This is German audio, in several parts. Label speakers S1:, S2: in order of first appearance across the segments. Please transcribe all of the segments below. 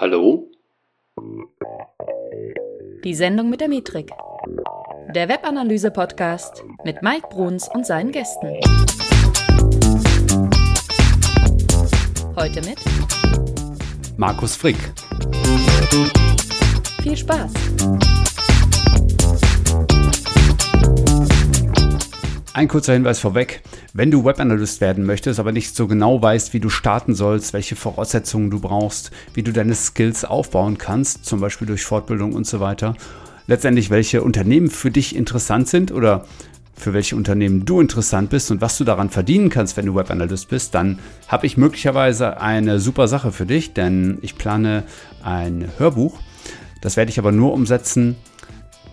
S1: Hallo?
S2: Die Sendung mit der Metrik. Der Webanalyse-Podcast mit Mike Bruns und seinen Gästen. Heute mit
S1: Markus Frick.
S2: Viel Spaß!
S1: Ein kurzer Hinweis vorweg. Wenn du Webanalyst werden möchtest, aber nicht so genau weißt, wie du starten sollst, welche Voraussetzungen du brauchst, wie du deine Skills aufbauen kannst, zum Beispiel durch Fortbildung und so weiter, letztendlich welche Unternehmen für dich interessant sind oder für welche Unternehmen du interessant bist und was du daran verdienen kannst, wenn du Webanalyst bist, dann habe ich möglicherweise eine super Sache für dich, denn ich plane ein Hörbuch. Das werde ich aber nur umsetzen,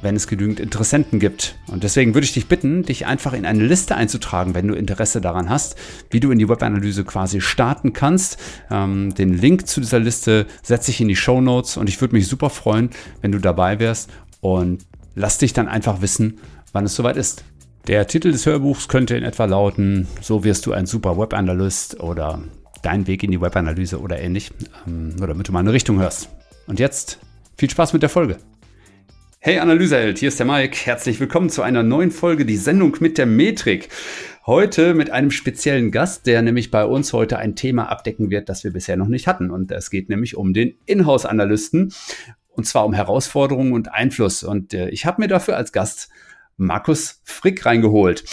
S1: wenn es genügend Interessenten gibt. Und deswegen würde ich dich bitten, dich einfach in eine Liste einzutragen, wenn du Interesse daran hast, wie du in die Webanalyse quasi starten kannst. Ähm, den Link zu dieser Liste setze ich in die Show Notes und ich würde mich super freuen, wenn du dabei wärst und lass dich dann einfach wissen, wann es soweit ist. Der Titel des Hörbuchs könnte in etwa lauten, so wirst du ein super Webanalyst oder dein Weg in die Webanalyse oder ähnlich, ähm, nur damit du mal eine Richtung hörst. Und jetzt viel Spaß mit der Folge. Hey Analyseheld, hier ist der Mike. Herzlich willkommen zu einer neuen Folge, die Sendung mit der Metrik. Heute mit einem speziellen Gast, der nämlich bei uns heute ein Thema abdecken wird, das wir bisher noch nicht hatten. Und es geht nämlich um den Inhouse-Analysten. Und zwar um Herausforderungen und Einfluss. Und äh, ich habe mir dafür als Gast Markus Frick reingeholt.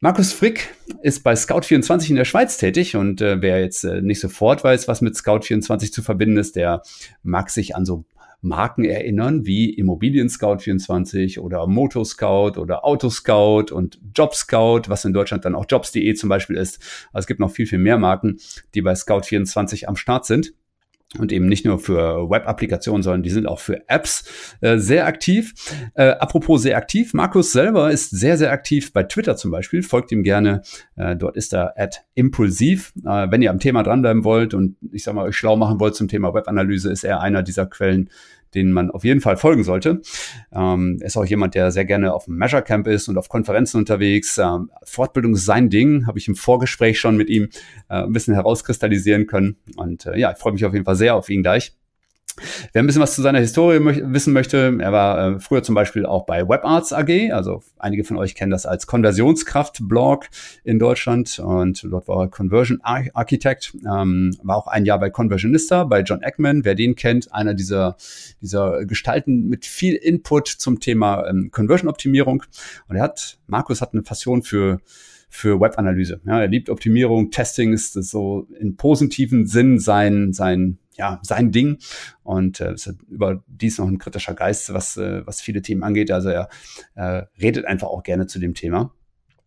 S1: Markus Frick ist bei Scout24 in der Schweiz tätig und äh, wer jetzt äh, nicht sofort weiß, was mit Scout24 zu verbinden ist, der mag sich an so Marken erinnern, wie Immobilien Scout 24 oder Motoscout oder Autoscout und Jobscout, was in Deutschland dann auch Jobs.de zum Beispiel ist. Also es gibt noch viel, viel mehr Marken, die bei Scout 24 am Start sind und eben nicht nur für Web-Applikationen, sondern die sind auch für Apps äh, sehr aktiv. Äh, apropos sehr aktiv, Markus selber ist sehr, sehr aktiv bei Twitter zum Beispiel. Folgt ihm gerne. Äh, dort ist er at impulsiv. Äh, wenn ihr am Thema dranbleiben wollt und ich sag mal euch schlau machen wollt zum Thema Webanalyse, ist er einer dieser Quellen, denen man auf jeden Fall folgen sollte. Ähm, ist auch jemand, der sehr gerne auf dem Measure Camp ist und auf Konferenzen unterwegs. Ähm, Fortbildung ist sein Ding, habe ich im Vorgespräch schon mit ihm äh, ein bisschen herauskristallisieren können. Und äh, ja, ich freue mich auf jeden Fall sehr auf ihn gleich. Wer ein bisschen was zu seiner Historie mö wissen möchte, er war äh, früher zum Beispiel auch bei WebArts AG, also einige von euch kennen das als Konversionskraft-Blog in Deutschland und dort war er Conversion Ar Architect, ähm, war auch ein Jahr bei Conversionista, bei John Eckman, wer den kennt, einer dieser, dieser Gestalten mit viel Input zum Thema ähm, Conversion-Optimierung. Und er hat, Markus hat eine Passion für für Webanalyse. Ja, er liebt Optimierung, Testing ist so in positiven Sinn sein, sein ja, sein Ding und äh, ist überdies noch ein kritischer Geist, was, äh, was viele Themen angeht. Also er äh, redet einfach auch gerne zu dem Thema.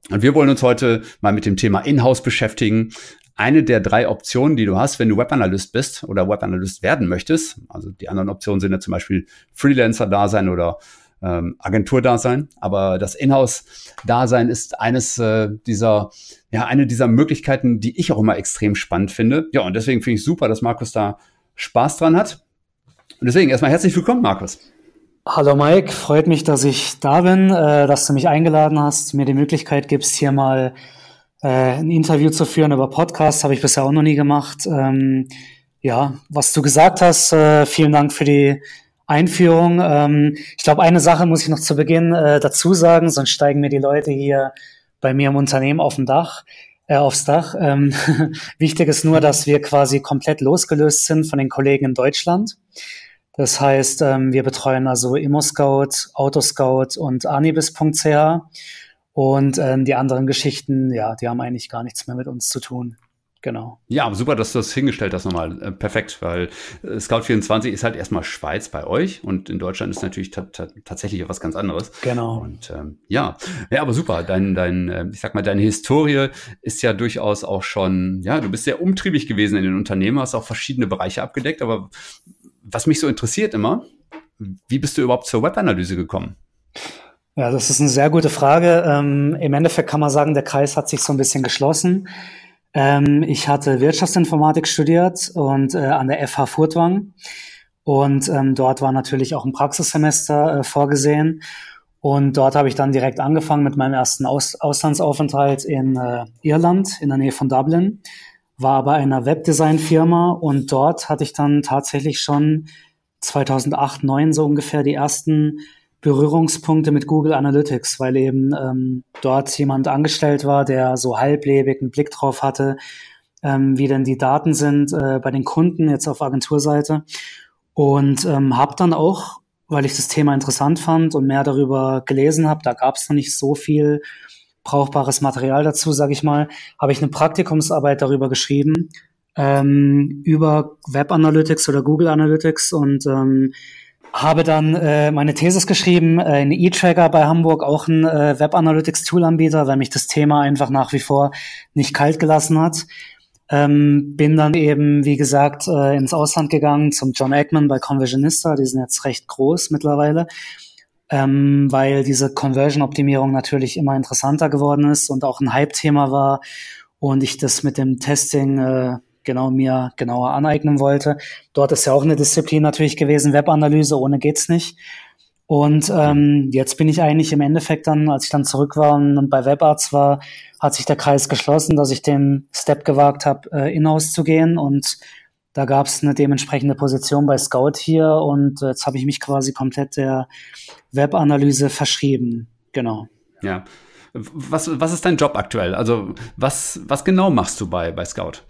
S1: Und wir wollen uns heute mal mit dem Thema Inhouse beschäftigen. Eine der drei Optionen, die du hast, wenn du Webanalyst bist oder Webanalyst werden möchtest, also die anderen Optionen sind ja zum Beispiel Freelancer-Dasein oder ähm, Agentur-Dasein, aber das Inhouse-Dasein ist eines äh, dieser, ja, eine dieser Möglichkeiten, die ich auch immer extrem spannend finde. Ja, und deswegen finde ich super, dass Markus da Spaß dran hat. Und deswegen erstmal herzlich willkommen, Markus.
S3: Hallo Mike, freut mich, dass ich da bin, äh, dass du mich eingeladen hast, mir die Möglichkeit gibst, hier mal äh, ein Interview zu führen über Podcasts, habe ich bisher auch noch nie gemacht. Ähm, ja, was du gesagt hast, äh, vielen Dank für die Einführung. Ähm, ich glaube, eine Sache muss ich noch zu Beginn äh, dazu sagen, sonst steigen mir die Leute hier bei mir im Unternehmen auf dem Dach äh, aufs Dach. Ähm, wichtig ist nur, dass wir quasi komplett losgelöst sind von den Kollegen in Deutschland. Das heißt, ähm, wir betreuen also ImmoScout, Autoscout und Anibis.ch und ähm, die anderen Geschichten, ja, die haben eigentlich gar nichts mehr mit uns zu tun. Genau.
S1: Ja, super, dass du das hingestellt hast nochmal. Äh, perfekt, weil äh, Scout24 ist halt erstmal Schweiz bei euch und in Deutschland ist natürlich tatsächlich was ganz anderes.
S3: Genau.
S1: Und ähm, ja, ja, aber super. Dein, dein, äh, ich sag mal, deine Historie ist ja durchaus auch schon, ja, du bist sehr umtriebig gewesen in den Unternehmen, hast auch verschiedene Bereiche abgedeckt. Aber was mich so interessiert immer, wie bist du überhaupt zur Webanalyse gekommen?
S3: Ja, das ist eine sehr gute Frage. Ähm, Im Endeffekt kann man sagen, der Kreis hat sich so ein bisschen geschlossen. Ähm, ich hatte Wirtschaftsinformatik studiert und äh, an der FH Furtwang. Und ähm, dort war natürlich auch ein Praxissemester äh, vorgesehen. Und dort habe ich dann direkt angefangen mit meinem ersten Aus Auslandsaufenthalt in äh, Irland, in der Nähe von Dublin. war bei einer Webdesign-Firma und dort hatte ich dann tatsächlich schon 2008, 2009 so ungefähr die ersten Berührungspunkte mit Google Analytics, weil eben ähm, dort jemand angestellt war, der so halblebig einen Blick drauf hatte, ähm, wie denn die Daten sind äh, bei den Kunden jetzt auf Agenturseite. Und ähm, habe dann auch, weil ich das Thema interessant fand und mehr darüber gelesen habe, da gab es noch nicht so viel brauchbares Material dazu, sage ich mal, habe ich eine Praktikumsarbeit darüber geschrieben, ähm, über Web Analytics oder Google Analytics und ähm, habe dann äh, meine Thesis geschrieben äh, in E-Tracker bei Hamburg, auch ein äh, Web Analytics Tool Anbieter, weil mich das Thema einfach nach wie vor nicht kalt gelassen hat. Ähm, bin dann eben, wie gesagt, äh, ins Ausland gegangen zum John Eggman bei Conversionista. Die sind jetzt recht groß mittlerweile, ähm, weil diese Conversion-Optimierung natürlich immer interessanter geworden ist und auch ein Hype-Thema war und ich das mit dem Testing äh, genau mir genauer aneignen wollte. Dort ist ja auch eine Disziplin natürlich gewesen, Webanalyse, ohne geht's nicht. Und ähm, jetzt bin ich eigentlich im Endeffekt dann, als ich dann zurück war und bei WebArts war, hat sich der Kreis geschlossen, dass ich den Step gewagt habe, äh, in-house zu gehen. Und da gab es eine dementsprechende Position bei Scout hier und jetzt habe ich mich quasi komplett der Webanalyse verschrieben. Genau.
S1: Ja. Was, was ist dein Job aktuell? Also was, was genau machst du bei, bei Scout?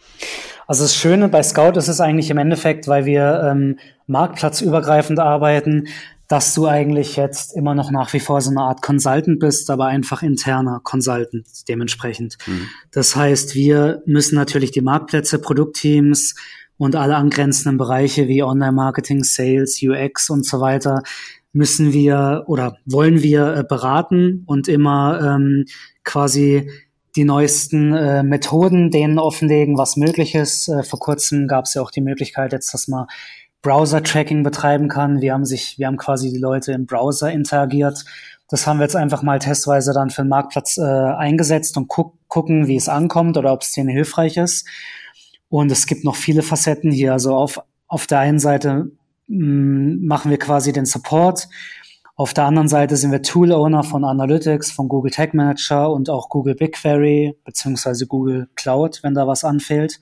S3: Also das Schöne bei Scout ist es eigentlich im Endeffekt, weil wir ähm, marktplatzübergreifend arbeiten, dass du eigentlich jetzt immer noch nach wie vor so eine Art Consultant bist, aber einfach interner Consultant dementsprechend. Mhm. Das heißt, wir müssen natürlich die Marktplätze, Produktteams und alle angrenzenden Bereiche wie Online-Marketing, Sales, UX und so weiter müssen wir oder wollen wir äh, beraten und immer ähm, quasi die neuesten äh, Methoden denen offenlegen, was möglich ist. Äh, vor kurzem gab es ja auch die Möglichkeit jetzt, dass man Browser-Tracking betreiben kann. Wir haben sich, wir haben quasi die Leute im Browser interagiert. Das haben wir jetzt einfach mal testweise dann für den Marktplatz äh, eingesetzt und guck, gucken, wie es ankommt oder ob es denen hilfreich ist. Und es gibt noch viele Facetten hier. Also auf, auf der einen Seite mh, mm, machen wir quasi den Support. Auf der anderen Seite sind wir Tool-Owner von Analytics, von Google Tag Manager und auch Google BigQuery beziehungsweise Google Cloud, wenn da was anfällt.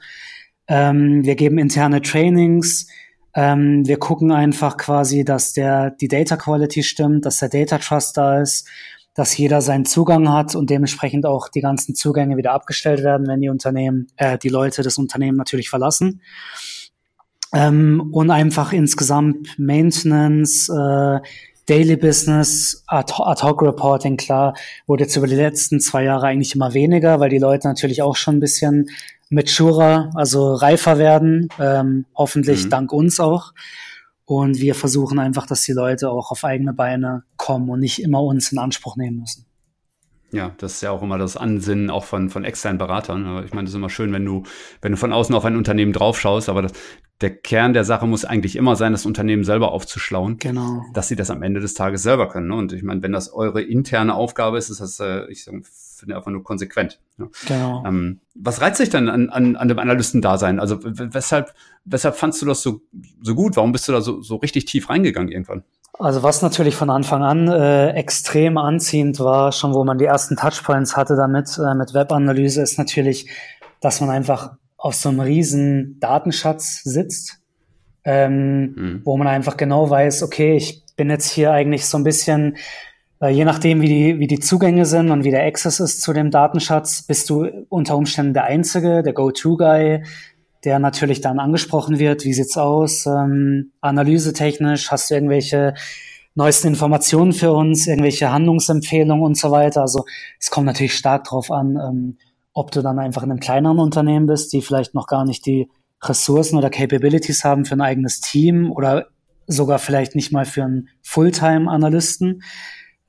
S3: Ähm, wir geben interne Trainings. Ähm, wir gucken einfach quasi, dass der, die Data Quality stimmt, dass der Data Trust da ist, dass jeder seinen Zugang hat und dementsprechend auch die ganzen Zugänge wieder abgestellt werden, wenn die Unternehmen, äh, die Leute das Unternehmen natürlich verlassen. Ähm, und einfach insgesamt Maintenance, äh, Daily Business, Ad-Hoc-Reporting, klar, wurde jetzt über die letzten zwei Jahre eigentlich immer weniger, weil die Leute natürlich auch schon ein bisschen maturer, also reifer werden, ähm, hoffentlich mhm. dank uns auch. Und wir versuchen einfach, dass die Leute auch auf eigene Beine kommen und nicht immer uns in Anspruch nehmen müssen.
S1: Ja, das ist ja auch immer das Ansinnen auch von, von externen Beratern. Ich meine, das ist immer schön, wenn du, wenn du von außen auf ein Unternehmen draufschaust, aber das, der Kern der Sache muss eigentlich immer sein, das Unternehmen selber aufzuschlauen.
S3: Genau.
S1: Dass sie das am Ende des Tages selber können. Ne? Und ich meine, wenn das eure interne Aufgabe ist, ist das, äh, ich finde einfach nur konsequent. Ne? Genau. Ähm, was reizt dich dann an, an, an dem Analystendasein? Also weshalb, weshalb fandst du das so, so gut? Warum bist du da so, so richtig tief reingegangen irgendwann?
S3: Also was natürlich von Anfang an äh, extrem anziehend war, schon wo man die ersten Touchpoints hatte damit, äh, mit Webanalyse, ist natürlich, dass man einfach auf so einem riesen Datenschatz sitzt, ähm, mhm. wo man einfach genau weiß, okay, ich bin jetzt hier eigentlich so ein bisschen, äh, je nachdem, wie die, wie die Zugänge sind und wie der Access ist zu dem Datenschatz, bist du unter Umständen der Einzige, der Go-To-Guy, der natürlich dann angesprochen wird. Wie sieht's aus? Ähm, analysetechnisch hast du irgendwelche neuesten Informationen für uns, irgendwelche Handlungsempfehlungen und so weiter. Also es kommt natürlich stark drauf an, ähm, ob du dann einfach in einem kleineren Unternehmen bist, die vielleicht noch gar nicht die Ressourcen oder Capabilities haben für ein eigenes Team oder sogar vielleicht nicht mal für einen Fulltime-Analysten.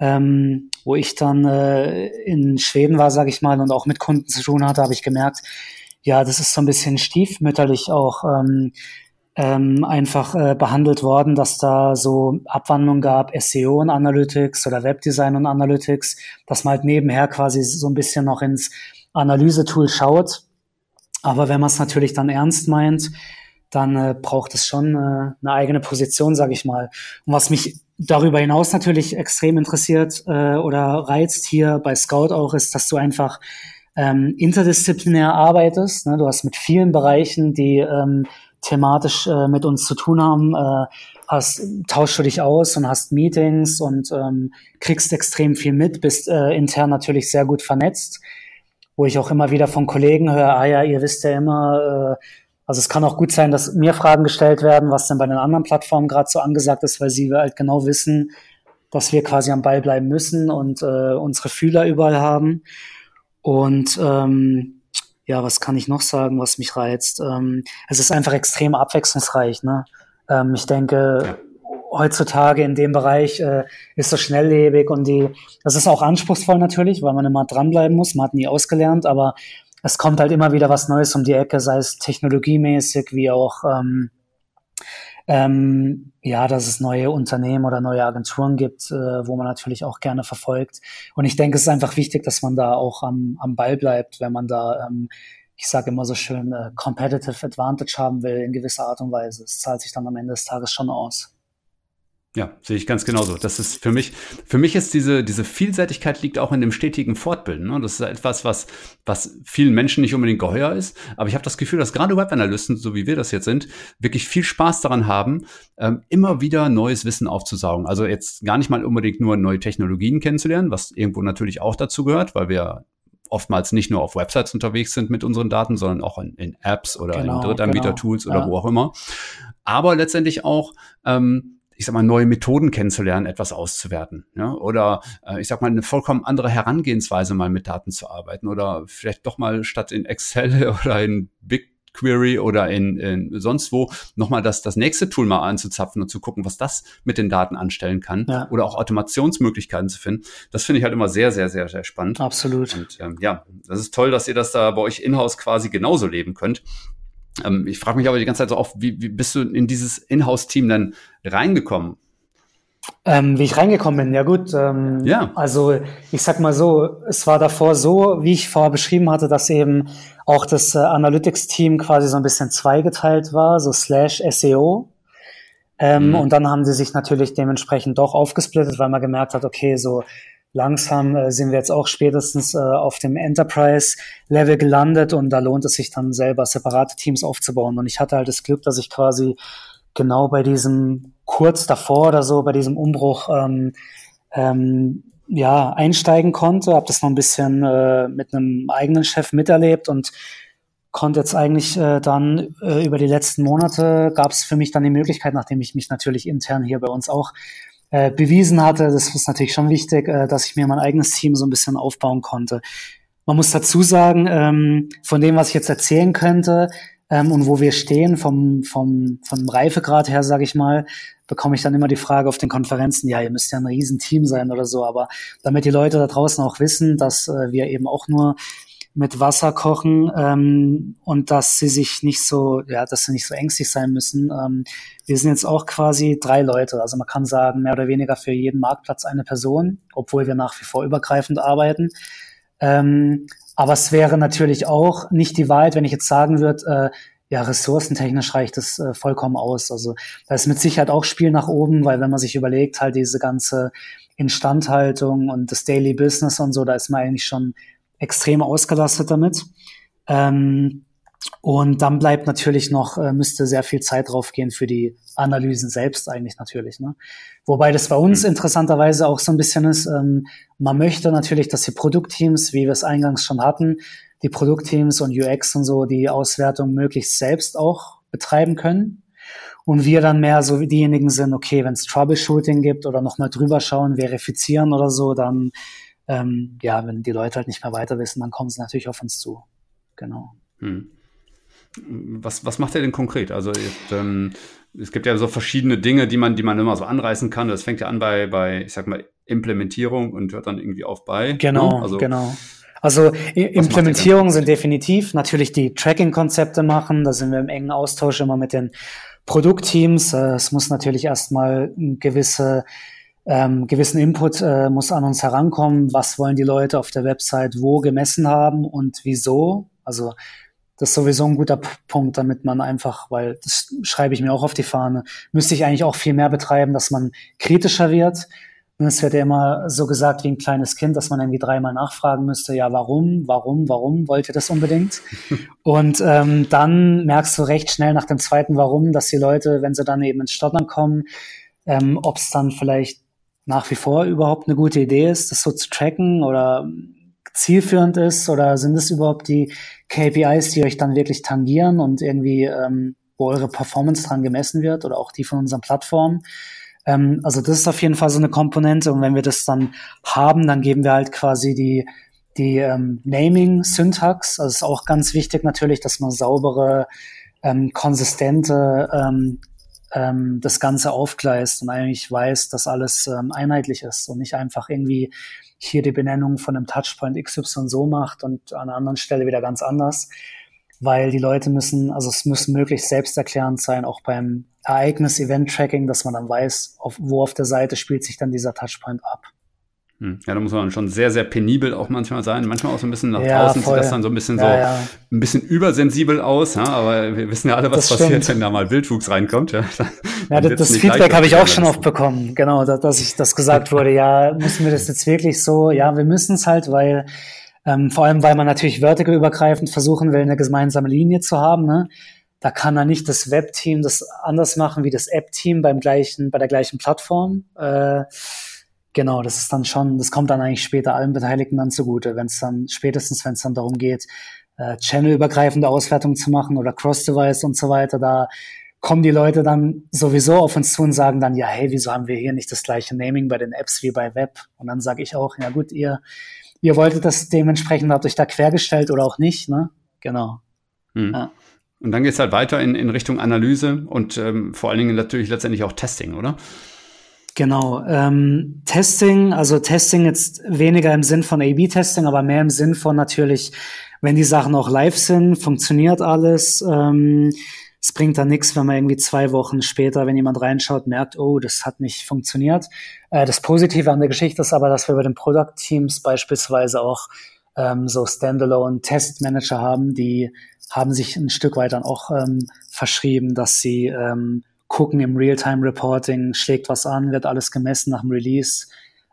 S3: Ähm, wo ich dann äh, in Schweden war, sage ich mal, und auch mit Kunden zu tun hatte, habe ich gemerkt, ja, das ist so ein bisschen stiefmütterlich auch ähm, ähm, einfach äh, behandelt worden, dass da so Abwandlungen gab, SEO und Analytics oder Webdesign und Analytics, dass man halt nebenher quasi so ein bisschen noch ins Analysetool schaut. Aber wenn man es natürlich dann ernst meint, dann äh, braucht es schon äh, eine eigene Position, sage ich mal. Und was mich darüber hinaus natürlich extrem interessiert äh, oder reizt hier bei Scout auch, ist, dass du einfach ähm, interdisziplinär arbeitest. Ne? Du hast mit vielen Bereichen, die ähm, thematisch äh, mit uns zu tun haben, äh, hast, tauschst du dich aus und hast Meetings und ähm, kriegst extrem viel mit, bist äh, intern natürlich sehr gut vernetzt, wo ich auch immer wieder von Kollegen höre, ah ja, ihr wisst ja immer, äh, also es kann auch gut sein, dass mir Fragen gestellt werden, was denn bei den anderen Plattformen gerade so angesagt ist, weil sie halt genau wissen, dass wir quasi am Ball bleiben müssen und äh, unsere Fühler überall haben. Und ähm, ja, was kann ich noch sagen, was mich reizt? Ähm, es ist einfach extrem abwechslungsreich. Ne? Ähm, ich denke, heutzutage in dem Bereich äh, ist das schnelllebig und die, das ist auch anspruchsvoll natürlich, weil man immer dranbleiben muss. Man hat nie ausgelernt, aber es kommt halt immer wieder was Neues um die Ecke, sei es technologiemäßig wie auch ähm, ähm, ja, dass es neue Unternehmen oder neue Agenturen gibt, äh, wo man natürlich auch gerne verfolgt. Und ich denke, es ist einfach wichtig, dass man da auch am, am Ball bleibt, wenn man da, ähm, ich sage immer so schön, äh, Competitive Advantage haben will in gewisser Art und Weise. Es zahlt sich dann am Ende des Tages schon aus.
S1: Ja, sehe ich ganz genauso. Das ist für mich, für mich ist diese, diese Vielseitigkeit liegt auch in dem stetigen Fortbilden. Ne? Das ist etwas, was, was vielen Menschen nicht unbedingt geheuer ist. Aber ich habe das Gefühl, dass gerade Webanalysten, so wie wir das jetzt sind, wirklich viel Spaß daran haben, ähm, immer wieder neues Wissen aufzusaugen. Also jetzt gar nicht mal unbedingt nur neue Technologien kennenzulernen, was irgendwo natürlich auch dazu gehört, weil wir oftmals nicht nur auf Websites unterwegs sind mit unseren Daten, sondern auch in, in Apps oder genau, in Drittanbieter-Tools genau. oder ja. wo auch immer. Aber letztendlich auch, ähm, ich sag mal, neue Methoden kennenzulernen, etwas auszuwerten. Ja? Oder äh, ich sag mal, eine vollkommen andere Herangehensweise mal mit Daten zu arbeiten. Oder vielleicht doch mal statt in Excel oder in BigQuery oder in, in sonst wo nochmal das, das nächste Tool mal anzuzapfen und zu gucken, was das mit den Daten anstellen kann. Ja. Oder auch Automationsmöglichkeiten zu finden. Das finde ich halt immer sehr, sehr, sehr, sehr spannend.
S3: Absolut.
S1: Und ähm, ja, das ist toll, dass ihr das da bei euch in-house quasi genauso leben könnt. Ähm, ich frage mich aber die ganze Zeit so oft, wie, wie bist du in dieses Inhouse-Team dann reingekommen?
S3: Ähm, wie ich reingekommen bin, ja gut. Ähm, ja. Also ich sag mal so, es war davor so, wie ich vorher beschrieben hatte, dass eben auch das äh, Analytics-Team quasi so ein bisschen zweigeteilt war, so slash SEO. Ähm, mhm. Und dann haben sie sich natürlich dementsprechend doch aufgesplittet, weil man gemerkt hat, okay, so langsam äh, sind wir jetzt auch spätestens äh, auf dem Enterprise-Level gelandet und da lohnt es sich dann selber separate Teams aufzubauen. Und ich hatte halt das Glück, dass ich quasi genau bei diesem kurz davor oder so, bei diesem Umbruch ähm, ähm, ja, einsteigen konnte, habe das noch ein bisschen äh, mit einem eigenen Chef miterlebt und konnte jetzt eigentlich äh, dann äh, über die letzten Monate gab es für mich dann die Möglichkeit, nachdem ich mich natürlich intern hier bei uns auch äh, bewiesen hatte. Das ist natürlich schon wichtig, äh, dass ich mir mein eigenes Team so ein bisschen aufbauen konnte. Man muss dazu sagen, ähm, von dem, was ich jetzt erzählen könnte ähm, und wo wir stehen, vom, vom, vom Reifegrad her, sage ich mal, bekomme ich dann immer die Frage auf den Konferenzen, ja, ihr müsst ja ein Riesenteam sein oder so. Aber damit die Leute da draußen auch wissen, dass äh, wir eben auch nur mit Wasser kochen ähm, und dass sie sich nicht so, ja, dass sie nicht so ängstlich sein müssen. Ähm, wir sind jetzt auch quasi drei Leute. Also man kann sagen, mehr oder weniger für jeden Marktplatz eine Person, obwohl wir nach wie vor übergreifend arbeiten. Ähm, aber es wäre natürlich auch nicht die Wahrheit, wenn ich jetzt sagen würde, äh, ja, ressourcentechnisch reicht es äh, vollkommen aus. Also da ist mit Sicherheit auch Spiel nach oben, weil wenn man sich überlegt, halt diese ganze Instandhaltung und das Daily Business und so, da ist man eigentlich schon extrem ausgelastet damit. Ähm, und dann bleibt natürlich noch, äh, müsste sehr viel Zeit drauf gehen für die Analysen selbst eigentlich natürlich. Ne? Wobei das bei uns mhm. interessanterweise auch so ein bisschen ist, ähm, man möchte natürlich, dass die Produktteams, wie wir es eingangs schon hatten, die Produktteams und UX und so die Auswertung möglichst selbst auch betreiben können. Und wir dann mehr so wie diejenigen sind, okay, wenn es Troubleshooting gibt oder nochmal drüber schauen, verifizieren oder so, dann ähm, ja, wenn die Leute halt nicht mehr weiter wissen, dann kommen sie natürlich auf uns zu. Genau. Hm.
S1: Was, was macht er denn konkret? Also jetzt, ähm, es gibt ja so verschiedene Dinge, die man, die man immer so anreißen kann. Das fängt ja an bei, bei, ich sag mal, Implementierung und hört dann irgendwie auf bei.
S3: Genau, ne? also, genau. Also Implementierungen sind definitiv natürlich die Tracking-Konzepte machen. Da sind wir im engen Austausch immer mit den Produktteams. Äh, es muss natürlich erstmal gewisse ähm, gewissen Input äh, muss an uns herankommen. Was wollen die Leute auf der Website wo gemessen haben und wieso? Also das ist sowieso ein guter Punkt, damit man einfach, weil das schreibe ich mir auch auf die Fahne, müsste ich eigentlich auch viel mehr betreiben, dass man kritischer wird, Und es wird ja immer so gesagt wie ein kleines Kind, dass man irgendwie dreimal nachfragen müsste, ja, warum, warum, warum wollt ihr das unbedingt? und ähm, dann merkst du recht schnell nach dem zweiten Warum, dass die Leute, wenn sie dann eben ins Stottern kommen, ähm, ob es dann vielleicht nach wie vor überhaupt eine gute Idee ist, das so zu tracken oder zielführend ist oder sind es überhaupt die KPIs, die euch dann wirklich tangieren und irgendwie, ähm, wo eure Performance dran gemessen wird oder auch die von unseren Plattformen? Ähm, also das ist auf jeden Fall so eine Komponente und wenn wir das dann haben, dann geben wir halt quasi die, die ähm, Naming-Syntax. Also ist auch ganz wichtig natürlich, dass man saubere, ähm, konsistente ähm, ähm, das Ganze aufgleist und eigentlich weiß, dass alles ähm, einheitlich ist und nicht einfach irgendwie hier die Benennung von einem Touchpoint XY so macht und an einer anderen Stelle wieder ganz anders weil die Leute müssen, also es muss möglichst selbsterklärend sein, auch beim Ereignis-Event-Tracking, dass man dann weiß, auf, wo auf der Seite spielt sich dann dieser Touchpoint ab.
S1: Hm. Ja, da muss man schon sehr, sehr penibel auch manchmal sein. Manchmal auch so ein bisschen nach ja, draußen voll. sieht das dann so ein bisschen ja, so ja. ein bisschen übersensibel aus, ja? aber wir wissen ja alle, was das passiert, wenn da mal Wildwuchs reinkommt. Ja,
S3: ja das, das Feedback habe ich auch schon oft bekommen, genau, dass, dass ich das gesagt wurde, ja, müssen wir das jetzt wirklich so, ja, wir müssen es halt, weil ähm, vor allem, weil man natürlich vertical-übergreifend versuchen will, eine gemeinsame Linie zu haben. Ne? Da kann dann nicht das Web-Team das anders machen wie das App-Team beim gleichen, bei der gleichen Plattform. Äh, genau, das ist dann schon, das kommt dann eigentlich später allen Beteiligten dann zugute, wenn es dann, spätestens wenn es dann darum geht, äh, Channel-übergreifende Auswertungen zu machen oder Cross-Device und so weiter, da kommen die Leute dann sowieso auf uns zu und sagen dann, ja, hey, wieso haben wir hier nicht das gleiche Naming bei den Apps wie bei Web? Und dann sage ich auch, ja gut, ihr ihr wolltet das dementsprechend, habt euch da quergestellt oder auch nicht, ne? Genau.
S1: Hm. Ja. Und dann geht es halt weiter in, in Richtung Analyse und ähm, vor allen Dingen natürlich letztendlich auch Testing, oder?
S3: Genau. Ähm, Testing, also Testing jetzt weniger im Sinn von A-B-Testing, aber mehr im Sinn von natürlich, wenn die Sachen auch live sind, funktioniert alles. Ähm, es bringt dann nichts, wenn man irgendwie zwei Wochen später, wenn jemand reinschaut, merkt, oh, das hat nicht funktioniert. Äh, das Positive an der Geschichte ist aber, dass wir bei den Product Teams beispielsweise auch ähm, so Standalone Test Manager haben, die haben sich ein Stück weit dann auch ähm, verschrieben, dass sie ähm, gucken im Realtime Reporting, schlägt was an, wird alles gemessen nach dem Release.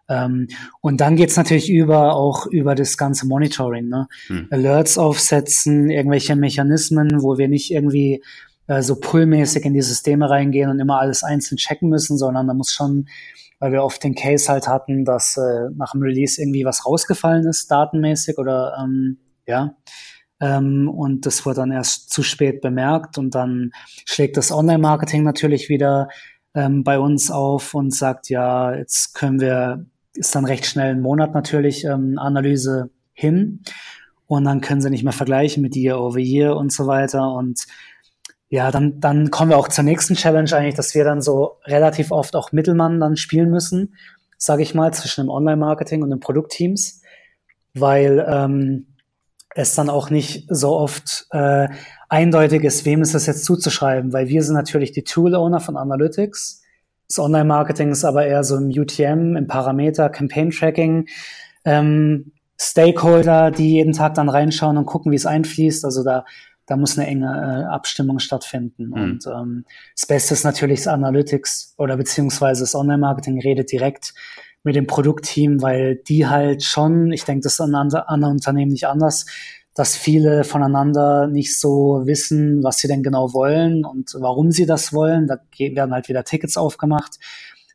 S3: Ähm, und dann geht's natürlich über auch über das ganze Monitoring, ne? Hm. Alerts aufsetzen, irgendwelche Mechanismen, wo wir nicht irgendwie äh, so pullmäßig in die Systeme reingehen und immer alles einzeln checken müssen, sondern da muss schon, weil wir oft den Case halt hatten, dass äh, nach dem Release irgendwie was rausgefallen ist, datenmäßig oder ähm, ja. Ähm, und das wurde dann erst zu spät bemerkt und dann schlägt das Online-Marketing natürlich wieder ähm, bei uns auf und sagt, ja, jetzt können wir, ist dann recht schnell ein Monat natürlich ähm, Analyse hin und dann können sie nicht mehr vergleichen mit Year over Year und so weiter und ja, dann, dann kommen wir auch zur nächsten Challenge eigentlich, dass wir dann so relativ oft auch Mittelmann dann spielen müssen, sage ich mal, zwischen dem Online-Marketing und den Produktteams, weil ähm, es dann auch nicht so oft äh, eindeutig ist, wem ist das jetzt zuzuschreiben, weil wir sind natürlich die Tool-Owner von Analytics. Das Online-Marketing ist aber eher so im UTM, im Parameter, Campaign-Tracking. Ähm, Stakeholder, die jeden Tag dann reinschauen und gucken, wie es einfließt. Also da da muss eine enge äh, Abstimmung stattfinden. Mhm. Und ähm, das Beste ist natürlich das Analytics oder beziehungsweise das Online-Marketing redet direkt mit dem Produktteam, weil die halt schon, ich denke, das ist an anderen Unternehmen nicht anders, dass viele voneinander nicht so wissen, was sie denn genau wollen und warum sie das wollen. Da werden halt wieder Tickets aufgemacht.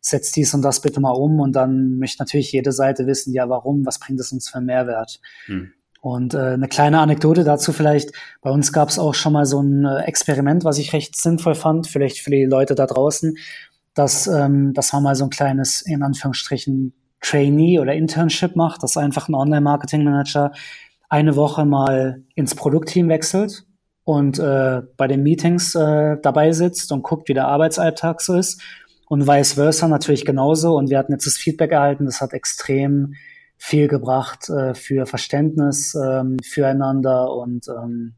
S3: Setzt dies und das bitte mal um und dann möchte natürlich jede Seite wissen, ja, warum, was bringt es uns für einen Mehrwert? Hm. Und äh, eine kleine Anekdote dazu vielleicht, bei uns gab es auch schon mal so ein äh, Experiment, was ich recht sinnvoll fand, vielleicht für die Leute da draußen, dass, ähm, dass man mal so ein kleines, in Anführungsstrichen, Trainee oder Internship macht, dass einfach ein Online-Marketing-Manager eine Woche mal ins Produktteam wechselt und äh, bei den Meetings äh, dabei sitzt und guckt, wie der Arbeitsalltag so ist. Und vice versa natürlich genauso. Und wir hatten jetzt das Feedback erhalten, das hat extrem viel gebracht äh, für Verständnis ähm, füreinander und ähm,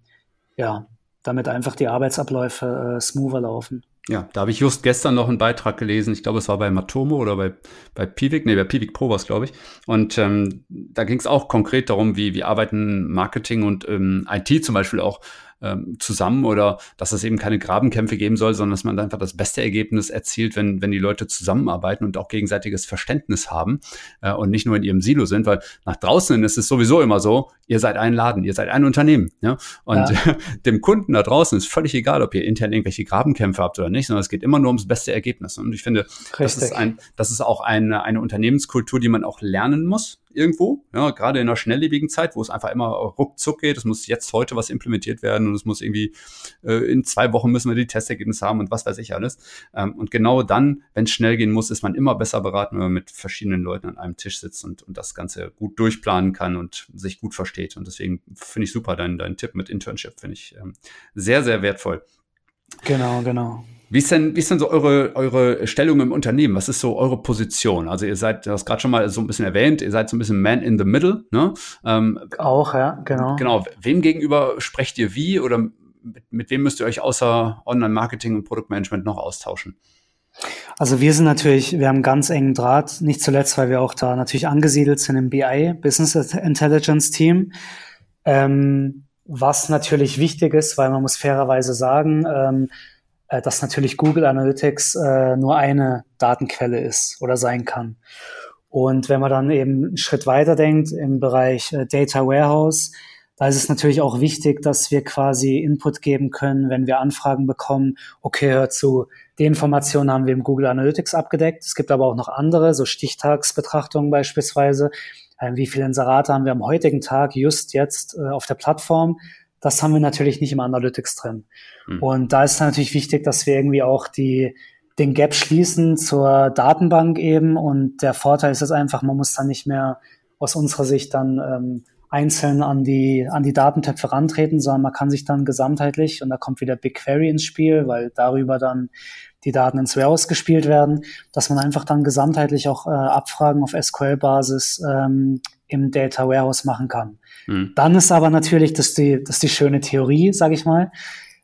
S3: ja, damit einfach die Arbeitsabläufe äh, smoother laufen.
S1: Ja, da habe ich just gestern noch einen Beitrag gelesen. Ich glaube, es war bei Matomo oder bei, bei Pivik, nee, bei Pivik Pro war es, glaube ich. Und ähm, da ging es auch konkret darum, wie, wie arbeiten Marketing und ähm, IT zum Beispiel auch ähm, zusammen oder dass es eben keine Grabenkämpfe geben soll, sondern dass man einfach das beste Ergebnis erzielt, wenn, wenn die Leute zusammenarbeiten und auch gegenseitiges Verständnis haben äh, und nicht nur in ihrem Silo sind, weil nach draußen ist es sowieso immer so, ihr seid ein Laden, ihr seid ein Unternehmen. Ja? Und ja. dem Kunden da draußen ist völlig egal, ob ihr intern irgendwelche Grabenkämpfe habt oder nicht, sondern es geht immer nur ums beste Ergebnis. Und ich finde, das ist, ein, das ist auch eine, eine Unternehmenskultur, die man auch lernen muss irgendwo, ja, gerade in einer schnelllebigen Zeit, wo es einfach immer ruckzuck geht. Es muss jetzt heute was implementiert werden und es muss irgendwie äh, in zwei Wochen müssen wir die Testergebnisse haben und was weiß ich alles. Ähm, und genau dann, wenn es schnell gehen muss, ist man immer besser beraten, wenn man mit verschiedenen Leuten an einem Tisch sitzt und, und das Ganze gut durchplanen kann und sich gut versteht. Und deswegen finde ich super deinen dein Tipp mit Internship, finde ich ähm, sehr, sehr wertvoll.
S3: Genau, genau.
S1: Wie ist denn, wie ist denn so eure, eure Stellung im Unternehmen? Was ist so eure Position? Also ihr seid, du hast gerade schon mal so ein bisschen erwähnt, ihr seid so ein bisschen Man in the Middle, ne?
S3: Ähm, Auch, ja, genau.
S1: Genau. Wem gegenüber sprecht ihr wie oder mit, mit wem müsst ihr euch außer Online-Marketing und Produktmanagement noch austauschen?
S3: Also wir sind natürlich, wir haben ganz engen Draht, nicht zuletzt, weil wir auch da natürlich angesiedelt sind im BI, Business Intelligence Team. Ähm, was natürlich wichtig ist, weil man muss fairerweise sagen, ähm, äh, dass natürlich Google Analytics äh, nur eine Datenquelle ist oder sein kann. Und wenn man dann eben einen Schritt weiter denkt im Bereich äh, Data Warehouse, da ist es natürlich auch wichtig, dass wir quasi Input geben können, wenn wir Anfragen bekommen. Okay, hör zu, die Informationen haben wir im Google Analytics abgedeckt. Es gibt aber auch noch andere, so Stichtagsbetrachtungen beispielsweise. Äh, wie viele Inserate haben wir am heutigen Tag just jetzt äh, auf der Plattform? Das haben wir natürlich nicht im Analytics drin. Mhm. Und da ist natürlich wichtig, dass wir irgendwie auch die, den Gap schließen zur Datenbank eben. Und der Vorteil ist jetzt einfach, man muss dann nicht mehr aus unserer Sicht dann ähm, einzeln an die, an die Datentöpfe rantreten, sondern man kann sich dann gesamtheitlich, und da kommt wieder BigQuery ins Spiel, weil darüber dann die Daten ins Warehouse gespielt werden, dass man einfach dann gesamtheitlich auch äh, Abfragen auf SQL-Basis ähm, im Data Warehouse machen kann. Mhm. Dann ist aber natürlich, das die, das die schöne Theorie, sage ich mal.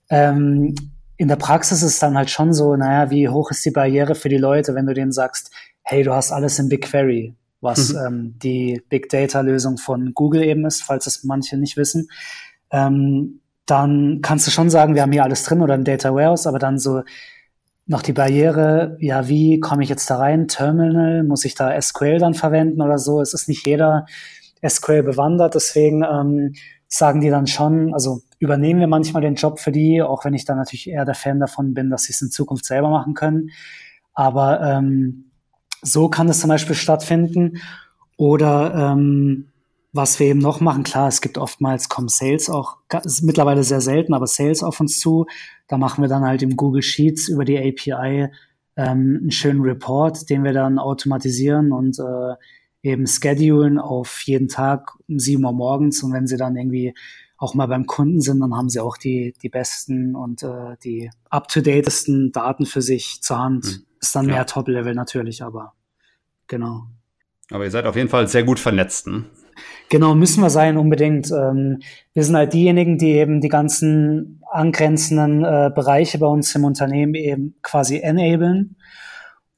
S3: Ähm, in der Praxis ist dann halt schon so, naja, wie hoch ist die Barriere für die Leute, wenn du denen sagst, hey, du hast alles in BigQuery, was mhm. ähm, die Big Data Lösung von Google eben ist, falls es manche nicht wissen. Ähm, dann kannst du schon sagen, wir haben hier alles drin oder im Data Warehouse, aber dann so noch die Barriere, ja, wie komme ich jetzt da rein? Terminal, muss ich da SQL dann verwenden oder so? Es ist nicht jeder SQL bewandert, deswegen ähm, sagen die dann schon, also übernehmen wir manchmal den Job für die, auch wenn ich dann natürlich eher der Fan davon bin, dass sie es in Zukunft selber machen können. Aber ähm, so kann es zum Beispiel stattfinden. Oder ähm, was wir eben noch machen, klar, es gibt oftmals kommen Sales auch, ist mittlerweile sehr selten, aber Sales auf uns zu. Da machen wir dann halt im Google Sheets über die API ähm, einen schönen Report, den wir dann automatisieren und äh, eben schedulen auf jeden Tag um sieben Uhr morgens und wenn sie dann irgendwie auch mal beim Kunden sind, dann haben sie auch die, die besten und äh, die up-to-datesten Daten für sich zur Hand. Mhm. Ist dann ja. mehr Top-Level natürlich, aber genau.
S1: Aber ihr seid auf jeden Fall sehr gut vernetzt. Ne?
S3: Genau, müssen wir sein, unbedingt. Ähm, wir sind halt diejenigen, die eben die ganzen angrenzenden äh, Bereiche bei uns im Unternehmen eben quasi enablen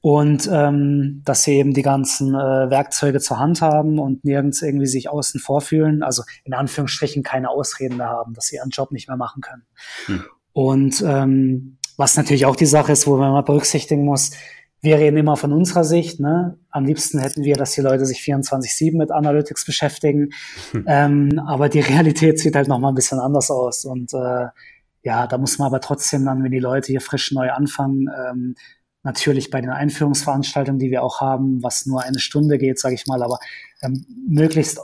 S3: und ähm, dass sie eben die ganzen äh, Werkzeuge zur Hand haben und nirgends irgendwie sich außen vorfühlen, also in Anführungsstrichen keine Ausreden mehr haben, dass sie ihren Job nicht mehr machen können. Hm. Und ähm, was natürlich auch die Sache ist, wo man mal berücksichtigen muss, wir reden immer von unserer Sicht. Ne? Am liebsten hätten wir, dass die Leute sich 24-7 mit Analytics beschäftigen. Hm. Ähm, aber die Realität sieht halt noch mal ein bisschen anders aus. Und äh, ja, da muss man aber trotzdem dann, wenn die Leute hier frisch neu anfangen, ähm, natürlich bei den Einführungsveranstaltungen, die wir auch haben, was nur eine Stunde geht, sage ich mal, aber ähm, möglichst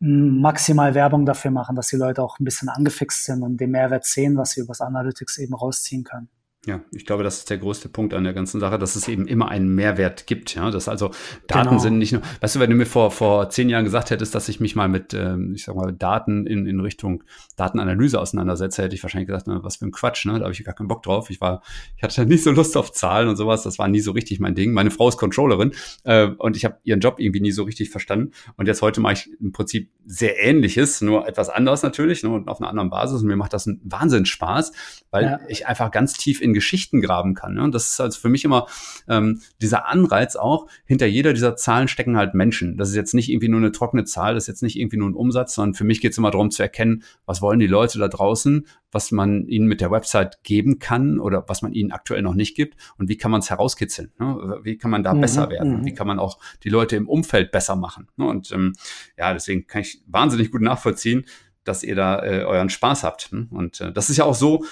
S3: maximal Werbung dafür machen, dass die Leute auch ein bisschen angefixt sind und den Mehrwert sehen, was wir übers Analytics eben rausziehen können.
S1: Ja, ich glaube, das ist der größte Punkt an der ganzen Sache, dass es eben immer einen Mehrwert gibt. Ja, dass also Daten genau. sind nicht nur. Weißt du, wenn du mir vor vor zehn Jahren gesagt hättest, dass ich mich mal mit, ähm, ich sag mal, Daten in, in Richtung Datenanalyse auseinandersetze, hätte ich wahrscheinlich gesagt, na, was für ein Quatsch. Ne, da habe ich gar keinen Bock drauf. Ich war, ich hatte nicht so Lust auf Zahlen und sowas. Das war nie so richtig mein Ding. Meine Frau ist Controllerin äh, und ich habe ihren Job irgendwie nie so richtig verstanden. Und jetzt heute mache ich im Prinzip sehr Ähnliches, nur etwas anders natürlich ne, und auf einer anderen Basis. Und mir macht das einen Wahnsinn Spaß, weil ja. ich einfach ganz tief in in Geschichten graben kann. Ne? Und das ist also für mich immer ähm, dieser Anreiz auch, hinter jeder dieser Zahlen stecken halt Menschen. Das ist jetzt nicht irgendwie nur eine trockene Zahl, das ist jetzt nicht irgendwie nur ein Umsatz, sondern für mich geht es immer darum zu erkennen, was wollen die Leute da draußen, was man ihnen mit der Website geben kann oder was man ihnen aktuell noch nicht gibt und wie kann man es herauskitzeln. Ne? Wie kann man da mhm, besser werden? Mhm. Wie kann man auch die Leute im Umfeld besser machen? Ne? Und ähm, ja, deswegen kann ich wahnsinnig gut nachvollziehen, dass ihr da äh, euren Spaß habt. Ne? Und äh, das ist ja auch so,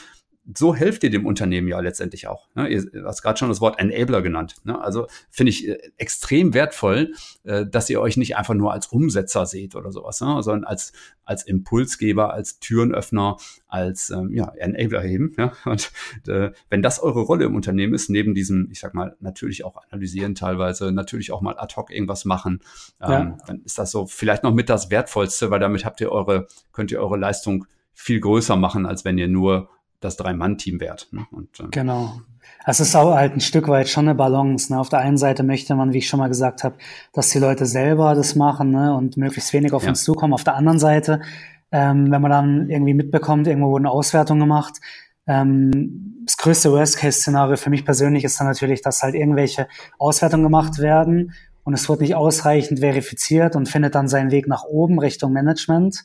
S1: so helft ihr dem Unternehmen ja letztendlich auch. Ne? Ihr hast gerade schon das Wort Enabler genannt. Ne? Also finde ich äh, extrem wertvoll, äh, dass ihr euch nicht einfach nur als Umsetzer seht oder sowas, ne? sondern als, als Impulsgeber, als Türenöffner, als ähm, ja, Enabler eben. Ja? Und äh, wenn das eure Rolle im Unternehmen ist, neben diesem, ich sag mal, natürlich auch analysieren teilweise, natürlich auch mal ad hoc irgendwas machen, ähm, ja. dann ist das so vielleicht noch mit das Wertvollste, weil damit habt ihr eure, könnt ihr eure Leistung viel größer machen, als wenn ihr nur das Drei-Mann-Team wärt. Ne?
S3: Und, äh, genau. Es ist auch halt ein Stück weit schon eine Balance. Ne? Auf der einen Seite möchte man, wie ich schon mal gesagt habe, dass die Leute selber das machen ne? und möglichst wenig auf ja. uns zukommen. Auf der anderen Seite, ähm, wenn man dann irgendwie mitbekommt, irgendwo wurden Auswertungen gemacht, ähm, das größte Worst-Case-Szenario für mich persönlich ist dann natürlich, dass halt irgendwelche Auswertungen gemacht werden und es wird nicht ausreichend verifiziert und findet dann seinen Weg nach oben Richtung Management.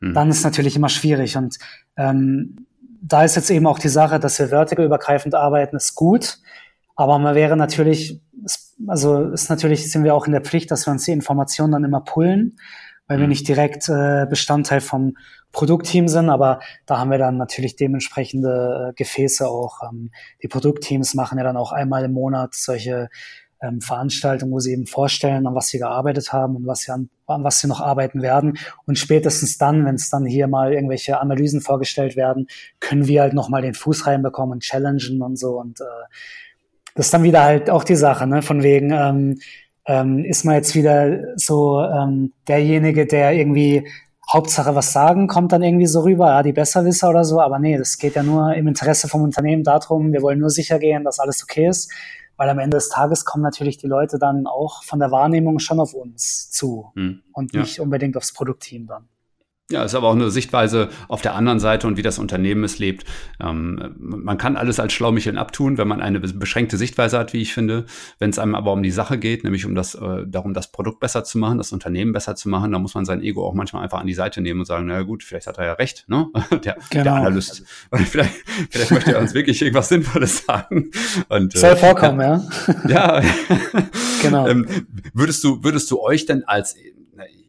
S3: Hm. Dann ist natürlich immer schwierig und ähm, da ist jetzt eben auch die Sache, dass wir vertical-übergreifend arbeiten, ist gut. Aber man wäre natürlich, also ist natürlich, sind wir auch in der Pflicht, dass wir uns die Informationen dann immer pullen, weil wir mhm. nicht direkt äh, Bestandteil vom Produktteam sind, aber da haben wir dann natürlich dementsprechende äh, Gefäße auch. Ähm, die Produktteams machen ja dann auch einmal im Monat solche ähm, Veranstaltung, wo sie eben vorstellen, an was sie gearbeitet haben und was sie an, an was sie noch arbeiten werden. Und spätestens dann, wenn es dann hier mal irgendwelche Analysen vorgestellt werden, können wir halt nochmal den Fuß reinbekommen und challengen und so. Und äh, das ist dann wieder halt auch die Sache, ne? Von wegen, ähm, ähm, ist man jetzt wieder so ähm, derjenige, der irgendwie Hauptsache was sagen, kommt dann irgendwie so rüber, ja, die Besserwisser oder so, aber nee, das geht ja nur im Interesse vom Unternehmen darum, wir wollen nur sicher gehen, dass alles okay ist weil am Ende des Tages kommen natürlich die Leute dann auch von der Wahrnehmung schon auf uns zu hm. und ja. nicht unbedingt aufs Produktteam dann.
S1: Ja, ist aber auch eine Sichtweise auf der anderen Seite und wie das Unternehmen es lebt. Ähm, man kann alles als Schlaumicheln abtun, wenn man eine beschränkte Sichtweise hat, wie ich finde. Wenn es einem aber um die Sache geht, nämlich um das, äh, darum, das Produkt besser zu machen, das Unternehmen besser zu machen, dann muss man sein Ego auch manchmal einfach an die Seite nehmen und sagen, na gut, vielleicht hat er ja recht, ne? Der, genau. der Analyst. vielleicht, vielleicht möchte er uns wirklich irgendwas Sinnvolles sagen.
S3: Und, äh, Soll vorkommen, ja.
S1: Ja. genau. Ähm, würdest du, würdest du euch denn als